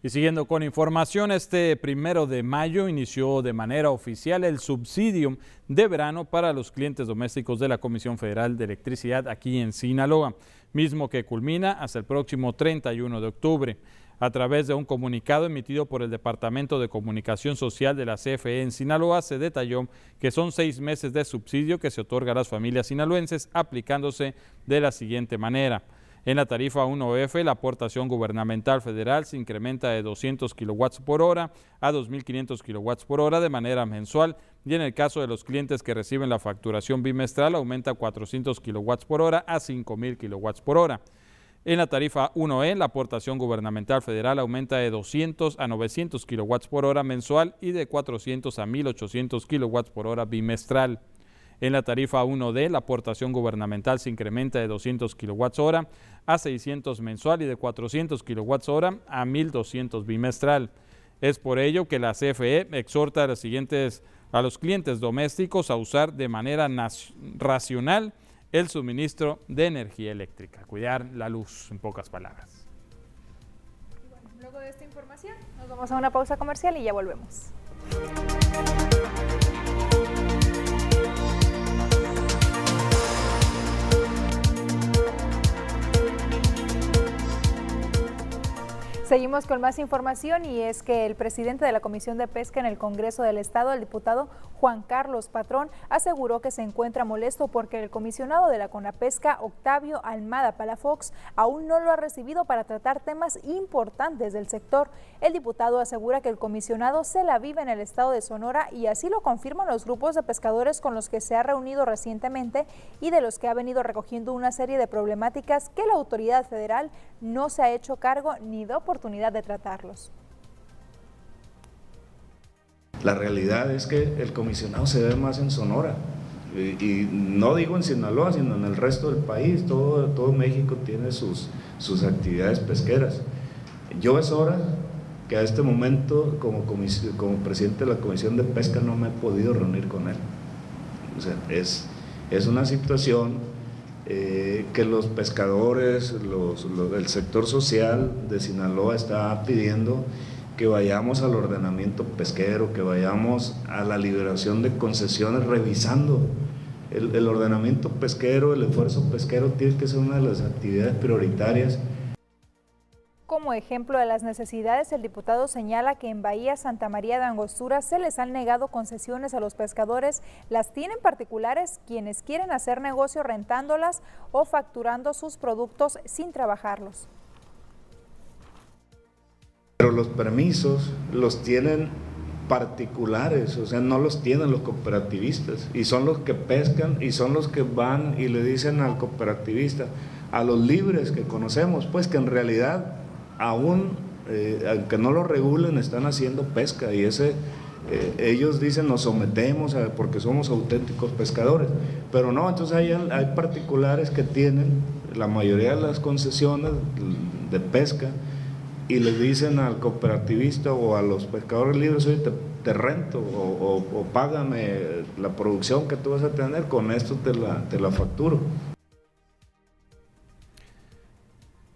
Y siguiendo con información, este primero de mayo inició de manera oficial el subsidio de verano para los clientes domésticos de la Comisión Federal de Electricidad aquí en Sinaloa, mismo que culmina hasta el próximo 31 de octubre. A través de un comunicado emitido por el Departamento de Comunicación Social de la CFE en Sinaloa, se detalló que son seis meses de subsidio que se otorga a las familias sinaloenses aplicándose de la siguiente manera. En la tarifa 1F, la aportación gubernamental federal se incrementa de 200 kilowatts por hora a 2.500 kilowatts por hora de manera mensual y en el caso de los clientes que reciben la facturación bimestral aumenta 400 kilowatts por hora a 5.000 kilowatts por hora. En la tarifa 1E, la aportación gubernamental federal aumenta de 200 a 900 kilowatts por hora mensual y de 400 a 1.800 kilowatts por hora bimestral. En la tarifa 1D, la aportación gubernamental se incrementa de 200 kilowatts hora a 600 mensual y de 400 kilowatts hora a 1200 bimestral. Es por ello que la CFE exhorta a los siguientes a los clientes domésticos a usar de manera racional el suministro de energía eléctrica, cuidar la luz, en pocas palabras. luego de esta información, nos vamos a una pausa comercial y ya volvemos. Seguimos con más información y es que el presidente de la Comisión de Pesca en el Congreso del Estado, el diputado Juan Carlos Patrón, aseguró que se encuentra molesto porque el comisionado de la CONAPESCA, Octavio Almada Palafox, aún no lo ha recibido para tratar temas importantes del sector. El diputado asegura que el comisionado se la vive en el estado de Sonora y así lo confirman los grupos de pescadores con los que se ha reunido recientemente y de los que ha venido recogiendo una serie de problemáticas que la autoridad federal no se ha hecho cargo ni de oportunidad de tratarlos. La realidad es que el comisionado se ve más en Sonora. Y, no digo en Sinaloa, sino en el resto del país. Todo, todo México tiene sus, sus actividades pesqueras. Yo es hora que a este momento, como, como presidente de la Comisión de Pesca, no me he podido reunir con él. O sea, es, es una situación eh, que los pescadores, el sector social de Sinaloa está pidiendo que vayamos al ordenamiento pesquero, que vayamos a la liberación de concesiones revisando. El, el ordenamiento pesquero, el esfuerzo pesquero tiene que ser una de las actividades prioritarias como ejemplo de las necesidades, el diputado señala que en Bahía Santa María de Angostura se les han negado concesiones a los pescadores, las tienen particulares quienes quieren hacer negocio rentándolas o facturando sus productos sin trabajarlos. Pero los permisos los tienen particulares, o sea, no los tienen los cooperativistas y son los que pescan y son los que van y le dicen al cooperativista, a los libres que conocemos, pues que en realidad aún, eh, aunque no lo regulen, están haciendo pesca y ese, eh, ellos dicen nos sometemos porque somos auténticos pescadores, pero no, entonces hay, particulares que tienen la mayoría de las concesiones de pesca y le dicen al cooperativista o a los pescadores libres, oye, te, rento o, o, págame la producción que tú vas a tener, con esto te la, te la facturo.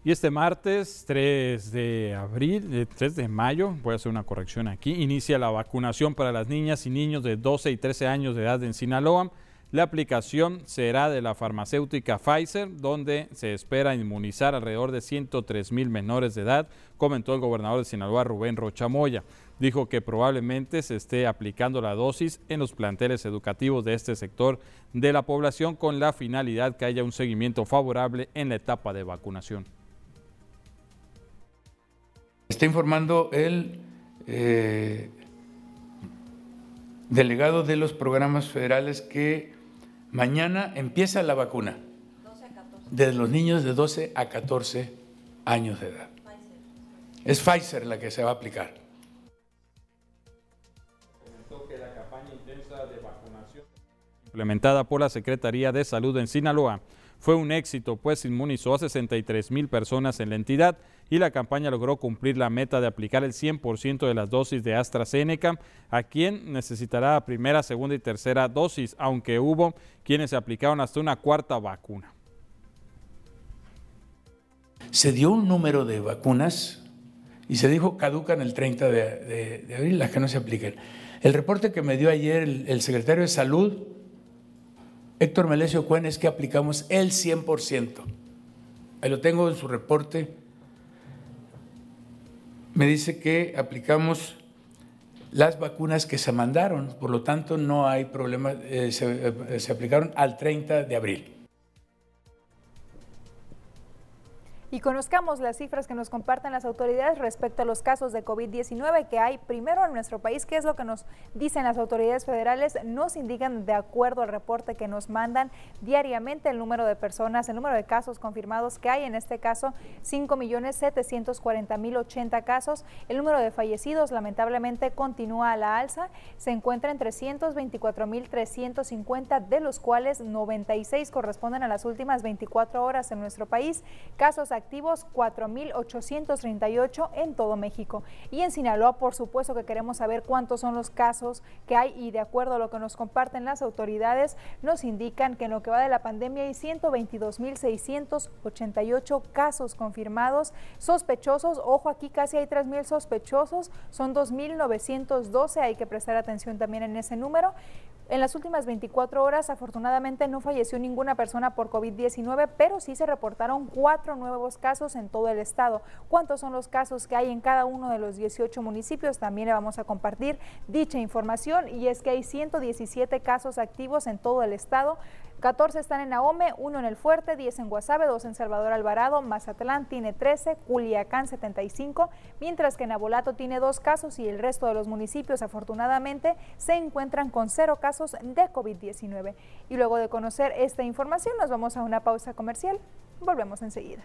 Y este martes 3 de abril, 3 eh, de mayo, voy a hacer una corrección aquí, inicia la vacunación para las niñas y niños de 12 y 13 años de edad en Sinaloa. La aplicación será de la farmacéutica Pfizer, donde se espera inmunizar alrededor de 103 mil menores de edad, comentó el gobernador de Sinaloa, Rubén Rochamoya. Dijo que probablemente se esté aplicando la dosis en los planteles educativos de este sector de la población con la finalidad que haya un seguimiento favorable en la etapa de vacunación. Está informando el eh, delegado de los programas federales que Mañana empieza la vacuna de los niños de 12 a 14 años de edad. Es Pfizer la que se va a aplicar. implementada por la Secretaría de Salud en Sinaloa fue un éxito, pues inmunizó a 63 mil personas en la entidad y la campaña logró cumplir la meta de aplicar el 100% de las dosis de AstraZeneca a quien necesitará primera, segunda y tercera dosis, aunque hubo quienes se aplicaron hasta una cuarta vacuna. Se dio un número de vacunas y se dijo caducan el 30 de, abril, las que no se apliquen. El reporte que me dio ayer el, el secretario de Salud Héctor Melesio Cuen es que aplicamos el 100%. Ahí lo tengo en su reporte. Me dice que aplicamos las vacunas que se mandaron, por lo tanto no hay problema, eh, se, eh, se aplicaron al 30 de abril. Y conozcamos las cifras que nos comparten las autoridades respecto a los casos de COVID-19 que hay primero en nuestro país. ¿Qué es lo que nos dicen las autoridades federales? Nos indican de acuerdo al reporte que nos mandan diariamente el número de personas, el número de casos confirmados que hay. En este caso, 5.740.080 casos. El número de fallecidos lamentablemente continúa a la alza. Se encuentra en 324.350, de los cuales 96 corresponden a las últimas 24 horas en nuestro país. Casos activos 4.838 en todo México. Y en Sinaloa, por supuesto que queremos saber cuántos son los casos que hay y de acuerdo a lo que nos comparten las autoridades, nos indican que en lo que va de la pandemia hay 122.688 casos confirmados sospechosos. Ojo, aquí casi hay 3.000 sospechosos, son 2.912, hay que prestar atención también en ese número. En las últimas 24 horas, afortunadamente, no falleció ninguna persona por COVID-19, pero sí se reportaron cuatro nuevos casos en todo el estado. ¿Cuántos son los casos que hay en cada uno de los 18 municipios? También le vamos a compartir dicha información y es que hay 117 casos activos en todo el estado. 14 están en Ahome, 1 en El Fuerte, 10 en Guasave, 2 en Salvador Alvarado, Mazatlán tiene 13, Culiacán 75, mientras que en Abolato tiene 2 casos y el resto de los municipios afortunadamente se encuentran con 0 casos de COVID-19. Y luego de conocer esta información nos vamos a una pausa comercial. Volvemos enseguida.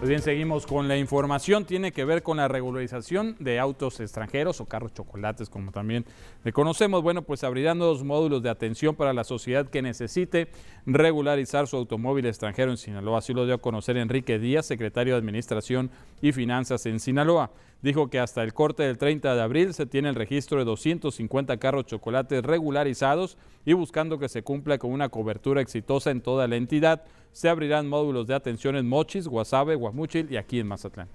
Pues bien, seguimos con la información. Tiene que ver con la regularización de autos extranjeros o carros chocolates, como también le conocemos. Bueno, pues abrirán dos módulos de atención para la sociedad que necesite regularizar su automóvil extranjero en Sinaloa. Así lo dio a conocer Enrique Díaz, secretario de Administración y Finanzas en Sinaloa dijo que hasta el corte del 30 de abril se tiene el registro de 250 carros chocolates regularizados y buscando que se cumpla con una cobertura exitosa en toda la entidad, se abrirán módulos de atención en Mochis, Guasave, Guamuchil y aquí en Mazatlán.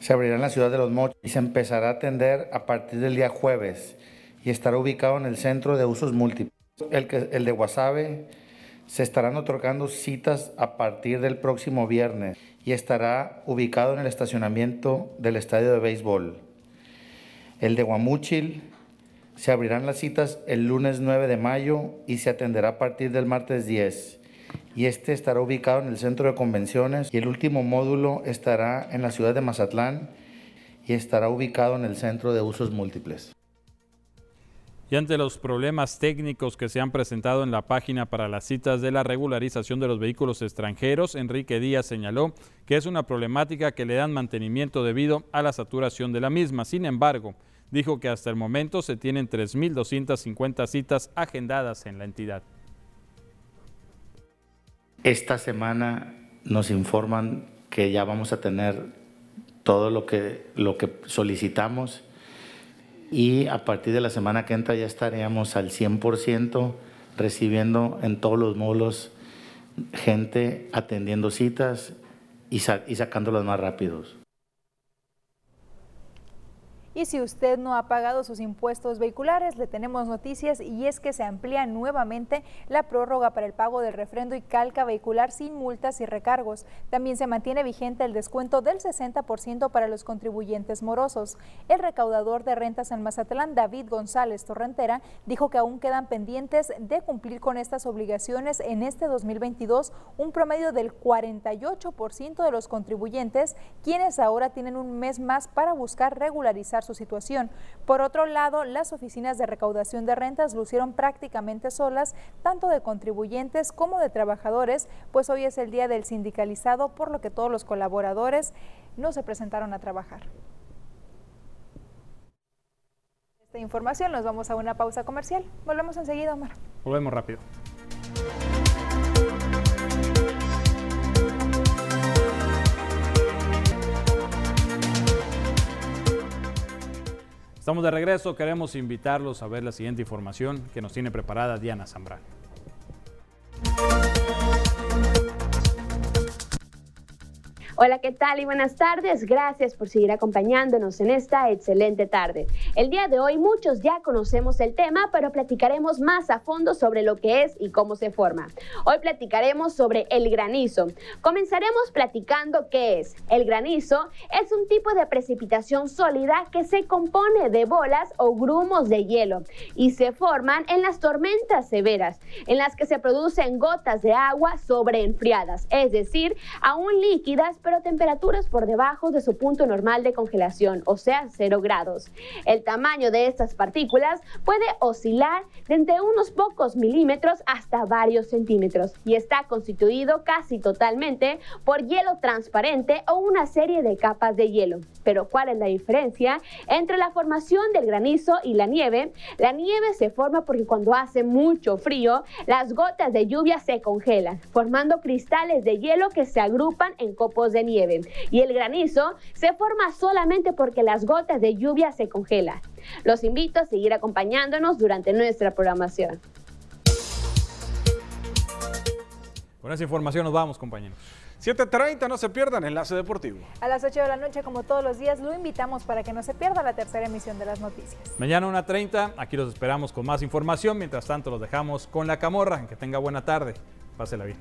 Se abrirá en la ciudad de Los Mochis y se empezará a atender a partir del día jueves y estará ubicado en el centro de usos múltiples. El, que, de Guasave se estarán otorgando citas a partir del próximo viernes y estará ubicado en el estacionamiento del estadio de béisbol. El de Guamúchil se abrirán las citas el lunes 9 de mayo y se atenderá a partir del martes 10. Y este estará ubicado en el centro de convenciones y el último módulo estará en la ciudad de Mazatlán y estará ubicado en el centro de usos múltiples. Y ante los problemas técnicos que se han presentado en la página para las citas de la regularización de los vehículos extranjeros, Enrique Díaz señaló que es una problemática que le dan mantenimiento debido a la saturación de la misma. Sin embargo, dijo que hasta el momento se tienen 3.250 citas agendadas en la entidad. Esta semana nos informan que ya vamos a tener todo lo que, lo que solicitamos y a partir de la semana que entra ya estaríamos al 100% recibiendo en todos los módulos gente atendiendo citas y, y sacándolas más rápidos. Y si usted no ha pagado sus impuestos vehiculares, le tenemos noticias y es que se amplía nuevamente la prórroga para el pago del refrendo y calca vehicular sin multas y recargos. También se mantiene vigente el descuento del 60% para los contribuyentes morosos. El recaudador de rentas en Mazatlán, David González Torrentera, dijo que aún quedan pendientes de cumplir con estas obligaciones en este 2022, un promedio del 48% de los contribuyentes, quienes ahora tienen un mes más para buscar regularizar su situación. Por otro lado, las oficinas de recaudación de rentas lucieron prácticamente solas, tanto de contribuyentes como de trabajadores, pues hoy es el día del sindicalizado, por lo que todos los colaboradores no se presentaron a trabajar. Esta información nos vamos a una pausa comercial. Volvemos enseguida, Omar. Volvemos rápido. Estamos de regreso, queremos invitarlos a ver la siguiente información que nos tiene preparada Diana Zambrano. Hola, ¿qué tal y buenas tardes? Gracias por seguir acompañándonos en esta excelente tarde. El día de hoy muchos ya conocemos el tema, pero platicaremos más a fondo sobre lo que es y cómo se forma. Hoy platicaremos sobre el granizo. Comenzaremos platicando qué es. El granizo es un tipo de precipitación sólida que se compone de bolas o grumos de hielo y se forman en las tormentas severas, en las que se producen gotas de agua sobreenfriadas, es decir, aún líquidas, pero temperaturas por debajo de su punto normal de congelación, o sea, 0 grados. El tamaño de estas partículas puede oscilar de entre unos pocos milímetros hasta varios centímetros y está constituido casi totalmente por hielo transparente o una serie de capas de hielo. Pero ¿cuál es la diferencia entre la formación del granizo y la nieve? La nieve se forma porque cuando hace mucho frío, las gotas de lluvia se congelan, formando cristales de hielo que se agrupan en copos de nieve. Y el granizo se forma solamente porque las gotas de lluvia se congelan. Los invito a seguir acompañándonos durante nuestra programación. Con esa información nos vamos, compañeros. 7.30, no se pierdan Enlace Deportivo. A las 8 de la noche, como todos los días, lo invitamos para que no se pierda la tercera emisión de las noticias. Mañana 1.30, aquí los esperamos con más información. Mientras tanto, los dejamos con la camorra. Que tenga buena tarde. Pásela bien.